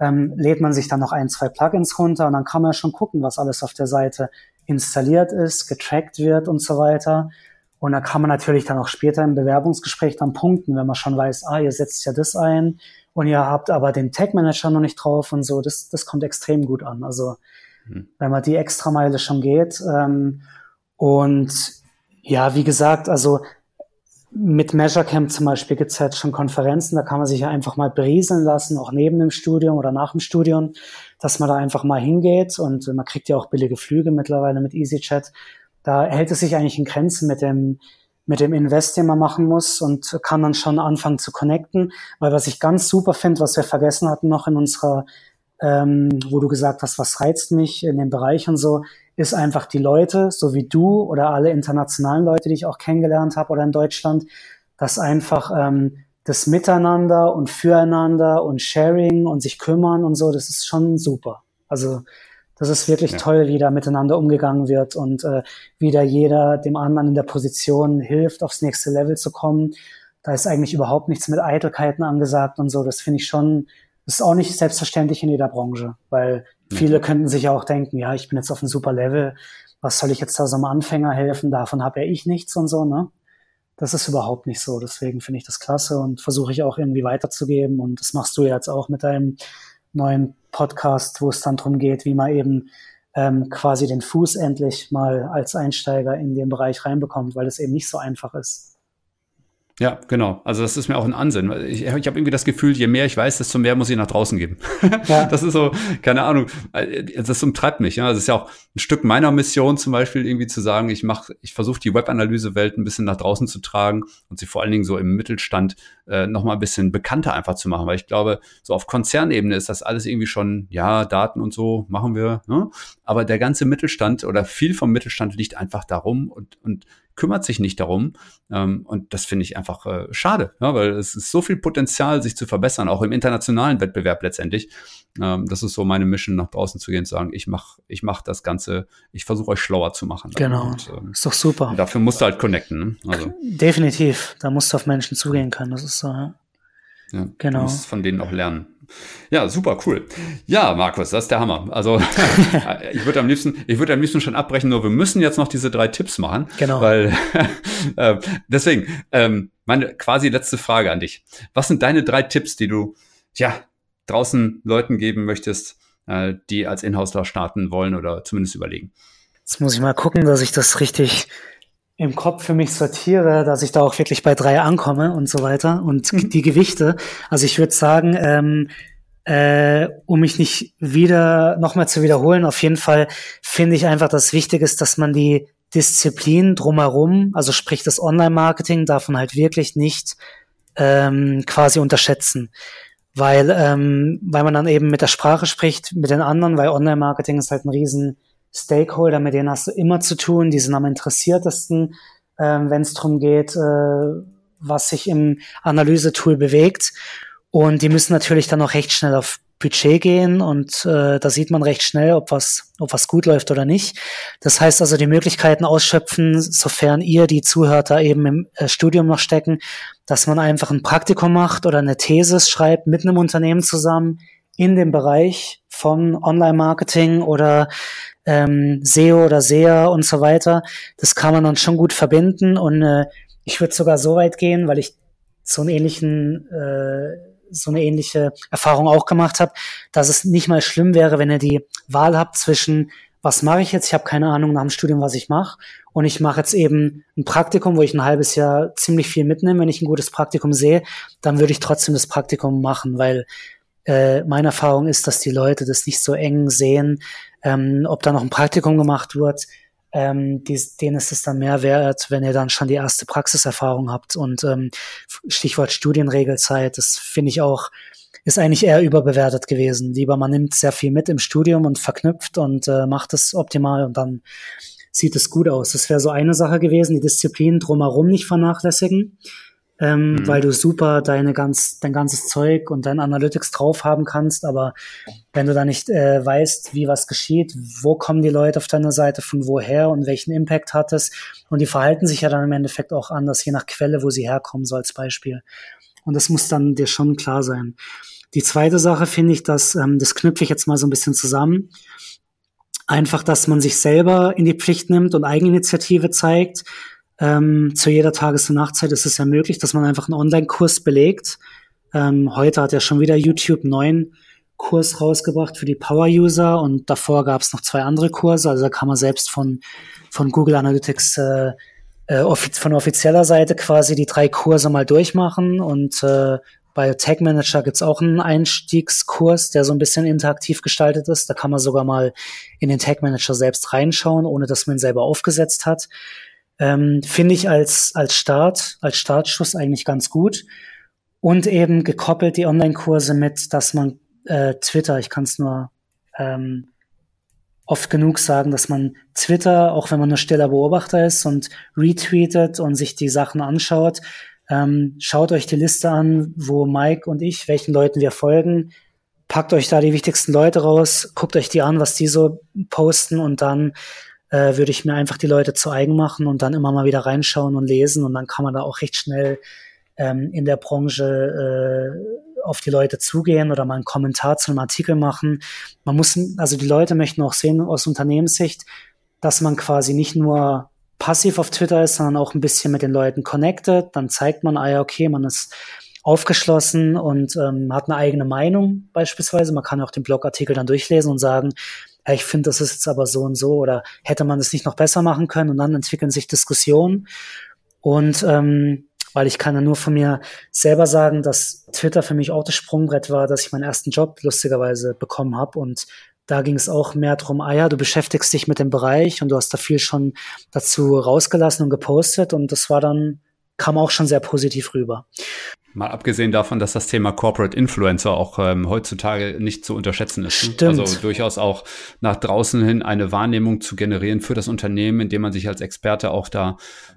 S3: ähm, lädt man sich dann noch ein, zwei Plugins runter und dann kann man ja schon gucken, was alles auf der Seite installiert ist, getrackt wird und so weiter. Und da kann man natürlich dann auch später im Bewerbungsgespräch dann punkten, wenn man schon weiß, ah, ihr setzt ja das ein und ihr habt aber den Tag Manager noch nicht drauf und so. Das, das kommt extrem gut an. Also mhm. wenn man die Extrameile schon geht. Ähm, und ja, wie gesagt, also mit MeasureCamp zum Beispiel gibt es halt schon Konferenzen, da kann man sich ja einfach mal berieseln lassen, auch neben dem Studium oder nach dem Studium, dass man da einfach mal hingeht und man kriegt ja auch billige Flüge mittlerweile mit EasyChat. Da hält es sich eigentlich in Grenzen mit dem, mit dem Invest, den man machen muss und kann dann schon anfangen zu connecten. Weil was ich ganz super finde, was wir vergessen hatten noch in unserer ähm, wo du gesagt hast, was reizt mich in dem Bereich und so, ist einfach die Leute, so wie du oder alle internationalen Leute, die ich auch kennengelernt habe oder in Deutschland, dass einfach ähm, das Miteinander und Füreinander und Sharing und sich kümmern und so, das ist schon super. Also das ist wirklich ja. toll, wie da miteinander umgegangen wird und äh, wie da jeder dem anderen in der Position hilft, aufs nächste Level zu kommen. Da ist eigentlich überhaupt nichts mit Eitelkeiten angesagt und so. Das finde ich schon das ist auch nicht selbstverständlich in jeder Branche, weil viele mhm. könnten sich ja auch denken, ja, ich bin jetzt auf einem super Level, was soll ich jetzt da so einem Anfänger helfen, davon habe ja ich nichts und so, ne? Das ist überhaupt nicht so. Deswegen finde ich das klasse und versuche ich auch irgendwie weiterzugeben. Und das machst du jetzt auch mit deinem neuen Podcast, wo es dann darum geht, wie man eben ähm, quasi den Fuß endlich mal als Einsteiger in den Bereich reinbekommt, weil es eben nicht so einfach ist.
S1: Ja, genau. Also das ist mir auch ein Ansinn. Ich, ich habe irgendwie das Gefühl, je mehr ich weiß, desto mehr muss ich nach draußen geben. Ja. Das ist so, keine Ahnung, das umtreibt mich. Ja. Das ist ja auch ein Stück meiner Mission zum Beispiel irgendwie zu sagen, ich mache, ich versuche die Webanalyse-Welt ein bisschen nach draußen zu tragen und sie vor allen Dingen so im Mittelstand äh, noch mal ein bisschen bekannter einfach zu machen, weil ich glaube, so auf Konzernebene ist das alles irgendwie schon, ja, Daten und so machen wir, ne? aber der ganze Mittelstand oder viel vom Mittelstand liegt einfach darum und, und kümmert sich nicht darum. Ähm, und das finde ich einfach äh, schade, ja, weil es ist so viel Potenzial, sich zu verbessern, auch im internationalen Wettbewerb letztendlich. Ähm, das ist so meine Mission, nach draußen zu gehen, zu sagen, ich mache ich mach das Ganze, ich versuche euch schlauer zu machen.
S3: Genau, und, ähm, ist doch super.
S1: dafür musst du halt connecten. Ne?
S3: Also. Definitiv, da musst du auf Menschen zugehen können, das ist so. Ja.
S1: Ja, genau. Du musst von denen auch lernen. Ja, super cool. Ja, Markus, das ist der Hammer. Also ich würde am liebsten, ich würde am liebsten schon abbrechen, nur wir müssen jetzt noch diese drei Tipps machen.
S3: Genau.
S1: Weil äh, deswegen, ähm, meine quasi letzte Frage an dich. Was sind deine drei Tipps, die du ja draußen Leuten geben möchtest, äh, die als Inhouse starten wollen oder zumindest überlegen?
S3: Jetzt muss ich mal gucken, dass ich das richtig im Kopf für mich sortiere, dass ich da auch wirklich bei drei ankomme und so weiter und mhm. die Gewichte. Also ich würde sagen, ähm, äh, um mich nicht wieder nochmal zu wiederholen, auf jeden Fall finde ich einfach, dass wichtig ist, dass man die Disziplin drumherum, also sprich das Online-Marketing, davon halt wirklich nicht ähm, quasi unterschätzen. Weil, ähm, weil man dann eben mit der Sprache spricht, mit den anderen, weil Online-Marketing ist halt ein riesen Stakeholder, mit denen hast du immer zu tun, die sind am interessiertesten, ähm, wenn es darum geht, äh, was sich im Analysetool bewegt. Und die müssen natürlich dann auch recht schnell auf Budget gehen und äh, da sieht man recht schnell, ob was, ob was gut läuft oder nicht. Das heißt also, die Möglichkeiten ausschöpfen, sofern ihr, die Zuhörer, eben im äh, Studium noch stecken, dass man einfach ein Praktikum macht oder eine Thesis schreibt mit einem Unternehmen zusammen in dem Bereich von Online-Marketing oder ähm, SEO oder SEA und so weiter. Das kann man dann schon gut verbinden und äh, ich würde sogar so weit gehen, weil ich so einen ähnlichen äh, so eine ähnliche Erfahrung auch gemacht habe, dass es nicht mal schlimm wäre, wenn ihr die Wahl habt zwischen was mache ich jetzt? Ich habe keine Ahnung nach dem Studium, was ich mache. Und ich mache jetzt eben ein Praktikum, wo ich ein halbes Jahr ziemlich viel mitnehme. Wenn ich ein gutes Praktikum sehe, dann würde ich trotzdem das Praktikum machen, weil äh, meine Erfahrung ist, dass die Leute das nicht so eng sehen, ähm, ob da noch ein Praktikum gemacht wird. Ähm, die, denen ist es dann mehr wert, wenn ihr dann schon die erste Praxiserfahrung habt. Und ähm, Stichwort Studienregelzeit, das finde ich auch, ist eigentlich eher überbewertet gewesen. Lieber man nimmt sehr viel mit im Studium und verknüpft und äh, macht es optimal und dann sieht es gut aus. Das wäre so eine Sache gewesen, die Disziplin drumherum nicht vernachlässigen ähm, mhm. weil du super deine ganz, dein ganzes Zeug und dein Analytics drauf haben kannst. Aber wenn du da nicht äh, weißt, wie was geschieht, wo kommen die Leute auf deiner Seite, von woher und welchen Impact hat es, und die verhalten sich ja dann im Endeffekt auch anders, je nach Quelle, wo sie herkommen, so als Beispiel. Und das muss dann dir schon klar sein. Die zweite Sache finde ich, dass, ähm, das knüpfe ich jetzt mal so ein bisschen zusammen. Einfach, dass man sich selber in die Pflicht nimmt und Eigeninitiative zeigt, ähm, zu jeder Tages- und Nachtzeit ist es ja möglich, dass man einfach einen Online-Kurs belegt. Ähm, heute hat ja schon wieder YouTube einen neuen Kurs rausgebracht für die Power-User und davor gab es noch zwei andere Kurse. Also da kann man selbst von, von Google Analytics äh, äh, offiz von offizieller Seite quasi die drei Kurse mal durchmachen und äh, bei Tag Manager gibt's auch einen Einstiegskurs, der so ein bisschen interaktiv gestaltet ist. Da kann man sogar mal in den Tag Manager selbst reinschauen, ohne dass man ihn selber aufgesetzt hat. Ähm, Finde ich als, als Start, als Startschuss eigentlich ganz gut. Und eben gekoppelt die Online-Kurse mit, dass man äh, Twitter, ich kann es nur ähm, oft genug sagen, dass man Twitter, auch wenn man nur stiller Beobachter ist und retweetet und sich die Sachen anschaut, ähm, schaut euch die Liste an, wo Mike und ich, welchen Leuten wir folgen, packt euch da die wichtigsten Leute raus, guckt euch die an, was die so posten und dann äh, würde ich mir einfach die Leute zu eigen machen und dann immer mal wieder reinschauen und lesen und dann kann man da auch recht schnell ähm, in der Branche äh, auf die Leute zugehen oder mal einen Kommentar zu einem Artikel machen. Man muss, also die Leute möchten auch sehen aus Unternehmenssicht, dass man quasi nicht nur passiv auf Twitter ist, sondern auch ein bisschen mit den Leuten connected. Dann zeigt man, ah ja, okay, man ist aufgeschlossen und ähm, hat eine eigene Meinung beispielsweise. Man kann auch den Blogartikel dann durchlesen und sagen, ja, ich finde, das ist jetzt aber so und so oder hätte man es nicht noch besser machen können und dann entwickeln sich Diskussionen. Und ähm, weil ich kann ja nur von mir selber sagen, dass Twitter für mich auch das Sprungbrett war, dass ich meinen ersten Job lustigerweise bekommen habe und da ging es auch mehr drum, ah ja, du beschäftigst dich mit dem Bereich und du hast da viel schon dazu rausgelassen und gepostet und das war dann, kam auch schon sehr positiv rüber.
S1: Mal abgesehen davon, dass das Thema Corporate Influencer auch ähm, heutzutage nicht zu unterschätzen ist.
S3: Ne? Stimmt.
S1: Also durchaus auch nach draußen hin eine Wahrnehmung zu generieren für das Unternehmen, indem man sich als Experte auch da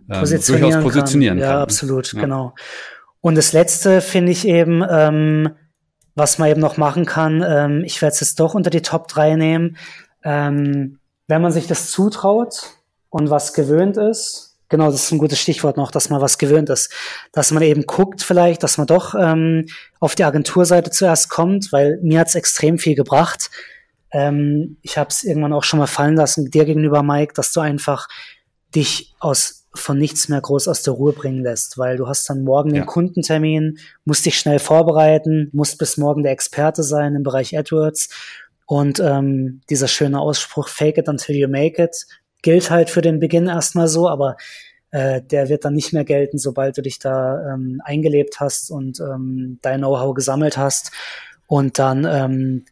S3: ähm, positionieren durchaus positionieren kann. kann. Ja, absolut, ja. genau. Und das Letzte finde ich eben, ähm, was man eben noch machen kann, ähm, ich werde es jetzt doch unter die Top 3 nehmen, ähm, wenn man sich das zutraut und was gewöhnt ist, Genau, das ist ein gutes Stichwort noch, dass man was gewöhnt ist. Dass man eben guckt vielleicht, dass man doch ähm, auf die Agenturseite zuerst kommt, weil mir hat's extrem viel gebracht. Ähm, ich habe es irgendwann auch schon mal fallen lassen, dir gegenüber, Mike, dass du einfach dich aus von nichts mehr groß aus der Ruhe bringen lässt, weil du hast dann morgen ja. den Kundentermin, musst dich schnell vorbereiten, musst bis morgen der Experte sein im Bereich AdWords und ähm, dieser schöne Ausspruch, fake it until you make it, gilt halt für den Beginn erstmal so, aber äh, der wird dann nicht mehr gelten, sobald du dich da ähm, eingelebt hast und ähm, dein Know-how gesammelt hast. Und dann ähm,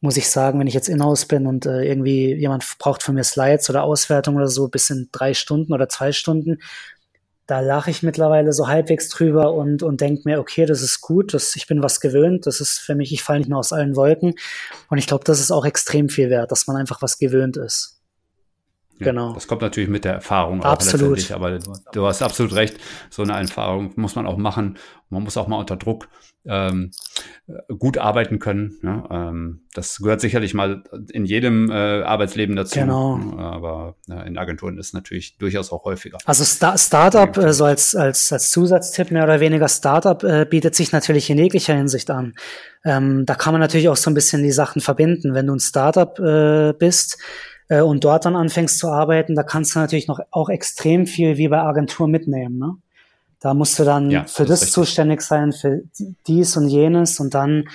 S3: muss ich sagen, wenn ich jetzt in-house bin und äh, irgendwie jemand braucht von mir Slides oder Auswertung oder so bis in drei Stunden oder zwei Stunden, da lache ich mittlerweile so halbwegs drüber und, und denke mir, okay, das ist gut, das, ich bin was gewöhnt, das ist für mich, ich falle nicht mehr aus allen Wolken. Und ich glaube, das ist auch extrem viel wert, dass man einfach was gewöhnt ist.
S1: Genau. Das kommt natürlich mit der Erfahrung
S3: absolut. letztendlich,
S1: aber du hast absolut recht. So eine Erfahrung muss man auch machen. Man muss auch mal unter Druck ähm, gut arbeiten können. Ja? Ähm, das gehört sicherlich mal in jedem äh, Arbeitsleben dazu.
S3: Genau.
S1: Aber ja, in Agenturen ist es natürlich durchaus auch häufiger.
S3: Also Star Startup, äh, so als, als, als Zusatztipp mehr oder weniger, Startup äh, bietet sich natürlich in jeglicher Hinsicht an. Ähm, da kann man natürlich auch so ein bisschen die Sachen verbinden. Wenn du ein Startup äh, bist, äh, und dort dann anfängst zu arbeiten, da kannst du natürlich noch auch extrem viel wie bei Agentur mitnehmen. Ne? Da musst du dann ja, für das, das zuständig sein, für dies und jenes und dann,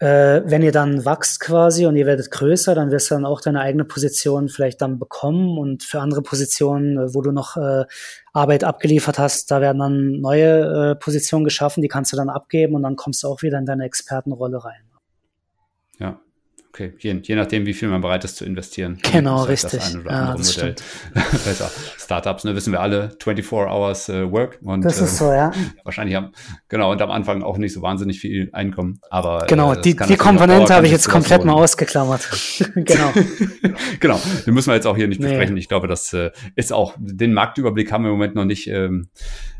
S3: äh, wenn ihr dann wachst quasi und ihr werdet größer, dann wirst du dann auch deine eigene Position vielleicht dann bekommen und für andere Positionen, äh, wo du noch äh, Arbeit abgeliefert hast, da werden dann neue äh, Positionen geschaffen, die kannst du dann abgeben und dann kommst du auch wieder in deine Expertenrolle rein.
S1: Ja, Okay, je, je, nachdem, wie viel man bereit ist zu investieren.
S3: Genau, halt richtig. Das eine oder
S1: andere ja, Modell besser. Startups, ne, wissen wir alle, 24 Hours äh, Work. Und,
S3: das ist äh, so, ja.
S1: Wahrscheinlich haben, genau, und am Anfang auch nicht so wahnsinnig viel Einkommen. Aber
S3: genau, äh, die, die Komponente habe ich jetzt komplett mal ausgeklammert. genau.
S1: genau, den müssen wir jetzt auch hier nicht besprechen. Nee. Ich glaube, das äh, ist auch, den Marktüberblick haben wir im Moment noch nicht. Ähm,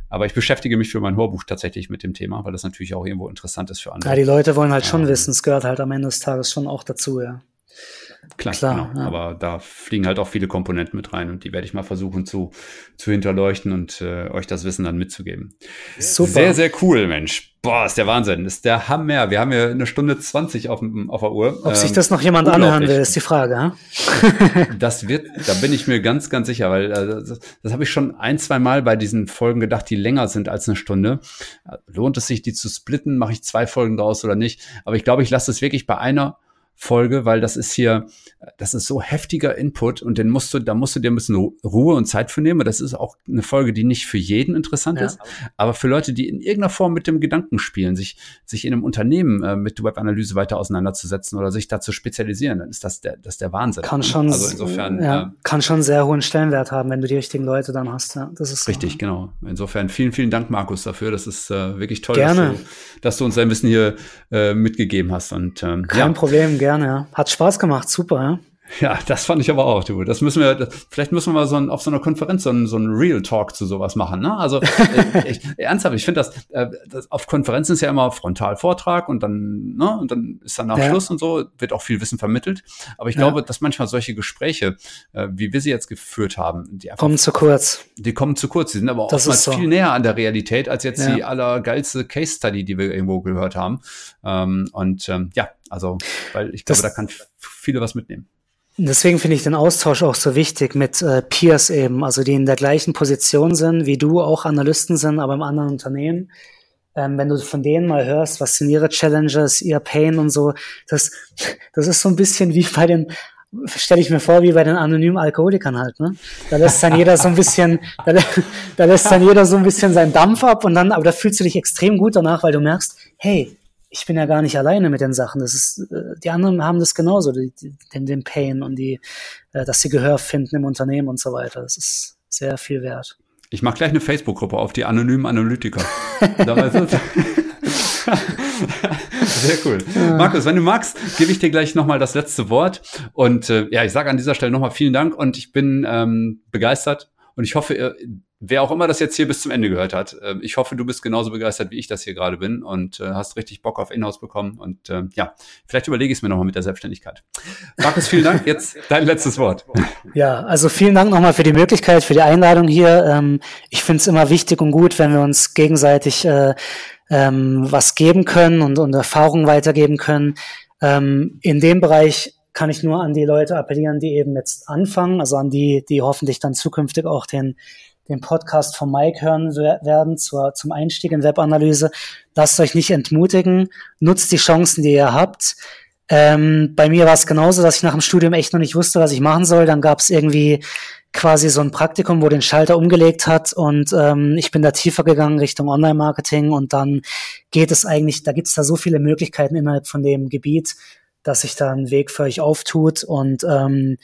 S1: aber ich beschäftige mich für mein Hörbuch tatsächlich mit dem Thema, weil das natürlich auch irgendwo interessant ist für andere.
S3: Ja, die Leute wollen halt schon ähm, wissen, es gehört halt am Ende des Tages schon auch dazu, ja.
S1: Klar, Klar genau. Ja. aber da fliegen halt auch viele Komponenten mit rein und die werde ich mal versuchen zu, zu hinterleuchten und äh, euch das Wissen dann mitzugeben. Super. Sehr, sehr cool, Mensch. Boah, ist der Wahnsinn. Ist der Hammer. Wir haben ja eine Stunde 20 auf, auf der Uhr.
S3: Ob ähm, sich das noch jemand anhören will, ist die Frage.
S1: Das wird, da bin ich mir ganz, ganz sicher, weil äh, das, das habe ich schon ein, zwei Mal bei diesen Folgen gedacht, die länger sind als eine Stunde. Lohnt es sich, die zu splitten? Mache ich zwei Folgen draus oder nicht? Aber ich glaube, ich lasse es wirklich bei einer Folge, weil das ist hier, das ist so heftiger Input und den musst du, da musst du dir ein bisschen Ruhe und Zeit für nehmen. Und das ist auch eine Folge, die nicht für jeden interessant ja. ist, aber für Leute, die in irgendeiner Form mit dem Gedanken spielen, sich, sich in einem Unternehmen äh, mit Webanalyse weiter auseinanderzusetzen oder sich da zu spezialisieren, dann ist das der, das der Wahnsinn.
S3: Kann schon, also insofern, ja, äh, kann schon sehr hohen Stellenwert haben, wenn du die richtigen Leute dann hast. Ja, das ist
S1: richtig,
S3: so.
S1: genau. Insofern vielen, vielen Dank, Markus, dafür. Das ist äh, wirklich toll,
S3: Gerne.
S1: Dass, du, dass du uns dein Wissen hier äh, mitgegeben hast. Und ähm,
S3: kein Problem, gerne, ja. Hat Spaß gemacht, super, ja.
S1: Ja, das fand ich aber auch, du. Das müssen wir, das, vielleicht müssen wir mal so ein, auf so einer Konferenz so ein, so ein Real Talk zu sowas machen. Ne? Also äh, ich, ernsthaft, ich finde das, äh, das, auf Konferenzen ist ja immer Frontalvortrag und dann, ne, und dann ist dann nach ja. Schluss und so, wird auch viel Wissen vermittelt. Aber ich ja. glaube, dass manchmal solche Gespräche, äh, wie wir sie jetzt geführt haben,
S3: die einfach, kommen zu kurz.
S1: Die kommen zu kurz. Die sind aber das oftmals so. viel näher an der Realität als jetzt ja. die allergeilste Case Study, die wir irgendwo gehört haben. Ähm, und ähm, ja, also, weil ich glaube, das, da kann viele was mitnehmen.
S3: Deswegen finde ich den Austausch auch so wichtig mit äh, Peers eben, also die in der gleichen Position sind, wie du auch Analysten sind, aber im anderen Unternehmen. ähm, wenn du von denen mal hörst, was sind ihre Challenges, ihr Pain und so, das, das ist so ein bisschen wie bei den, stelle ich mir vor, wie bei den anonymen Alkoholikern halt, ne? Da lässt dann jeder so ein bisschen, da, da lässt dann jeder so ein bisschen seinen Dampf ab und dann, aber da fühlst du dich extrem gut danach, weil du merkst, hey, ich bin ja gar nicht alleine mit den Sachen. Das ist, äh, die anderen haben das genauso, die, den, den Pain und die, äh, dass sie Gehör finden im Unternehmen und so weiter. Das ist sehr viel wert.
S1: Ich mache gleich eine Facebook-Gruppe auf die anonymen Analytiker. Sehr cool. Ja. Markus, wenn du magst, gebe ich dir gleich nochmal das letzte Wort. Und äh, ja, ich sage an dieser Stelle nochmal vielen Dank und ich bin ähm, begeistert und ich hoffe, wer auch immer das jetzt hier bis zum Ende gehört hat, äh, ich hoffe, du bist genauso begeistert, wie ich das hier gerade bin und äh, hast richtig Bock auf Inhouse bekommen. Und äh, ja, vielleicht überlege ich es mir nochmal mit der Selbstständigkeit. Markus, vielen Dank. Jetzt dein letztes Wort.
S3: Ja, also vielen Dank nochmal für die Möglichkeit, für die Einladung hier. Ähm, ich finde es immer wichtig und gut, wenn wir uns gegenseitig äh, ähm, was geben können und, und Erfahrungen weitergeben können. Ähm, in dem Bereich kann ich nur an die Leute appellieren, die eben jetzt anfangen, also an die, die hoffentlich dann zukünftig auch den, den Podcast von Mike hören werden zur, zum Einstieg in Webanalyse. Lasst euch nicht entmutigen, nutzt die Chancen, die ihr habt. Ähm, bei mir war es genauso, dass ich nach dem Studium echt noch nicht wusste, was ich machen soll. Dann gab es irgendwie quasi so ein Praktikum, wo den Schalter umgelegt hat und ähm, ich bin da tiefer gegangen Richtung Online-Marketing und dann geht es eigentlich, da gibt es da so viele Möglichkeiten innerhalb von dem Gebiet, dass sich da ein Weg für euch auftut und ähm,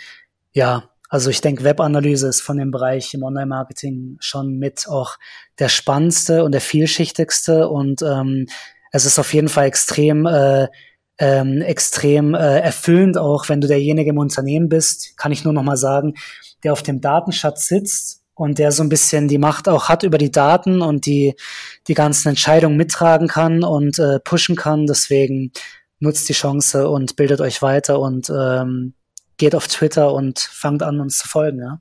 S3: ja, also ich denke, Webanalyse ist von dem Bereich im Online-Marketing schon mit auch der spannendste und der vielschichtigste und ähm, es ist auf jeden Fall extrem äh, ähm, extrem äh, erfüllend, auch wenn du derjenige im Unternehmen bist, kann ich nur noch mal sagen, der auf dem Datenschatz sitzt und der so ein bisschen die Macht auch hat über die Daten und die, die ganzen Entscheidungen mittragen kann und äh, pushen kann. Deswegen nutzt die Chance und bildet euch weiter und ähm, geht auf Twitter und fangt an, uns zu folgen. Ja?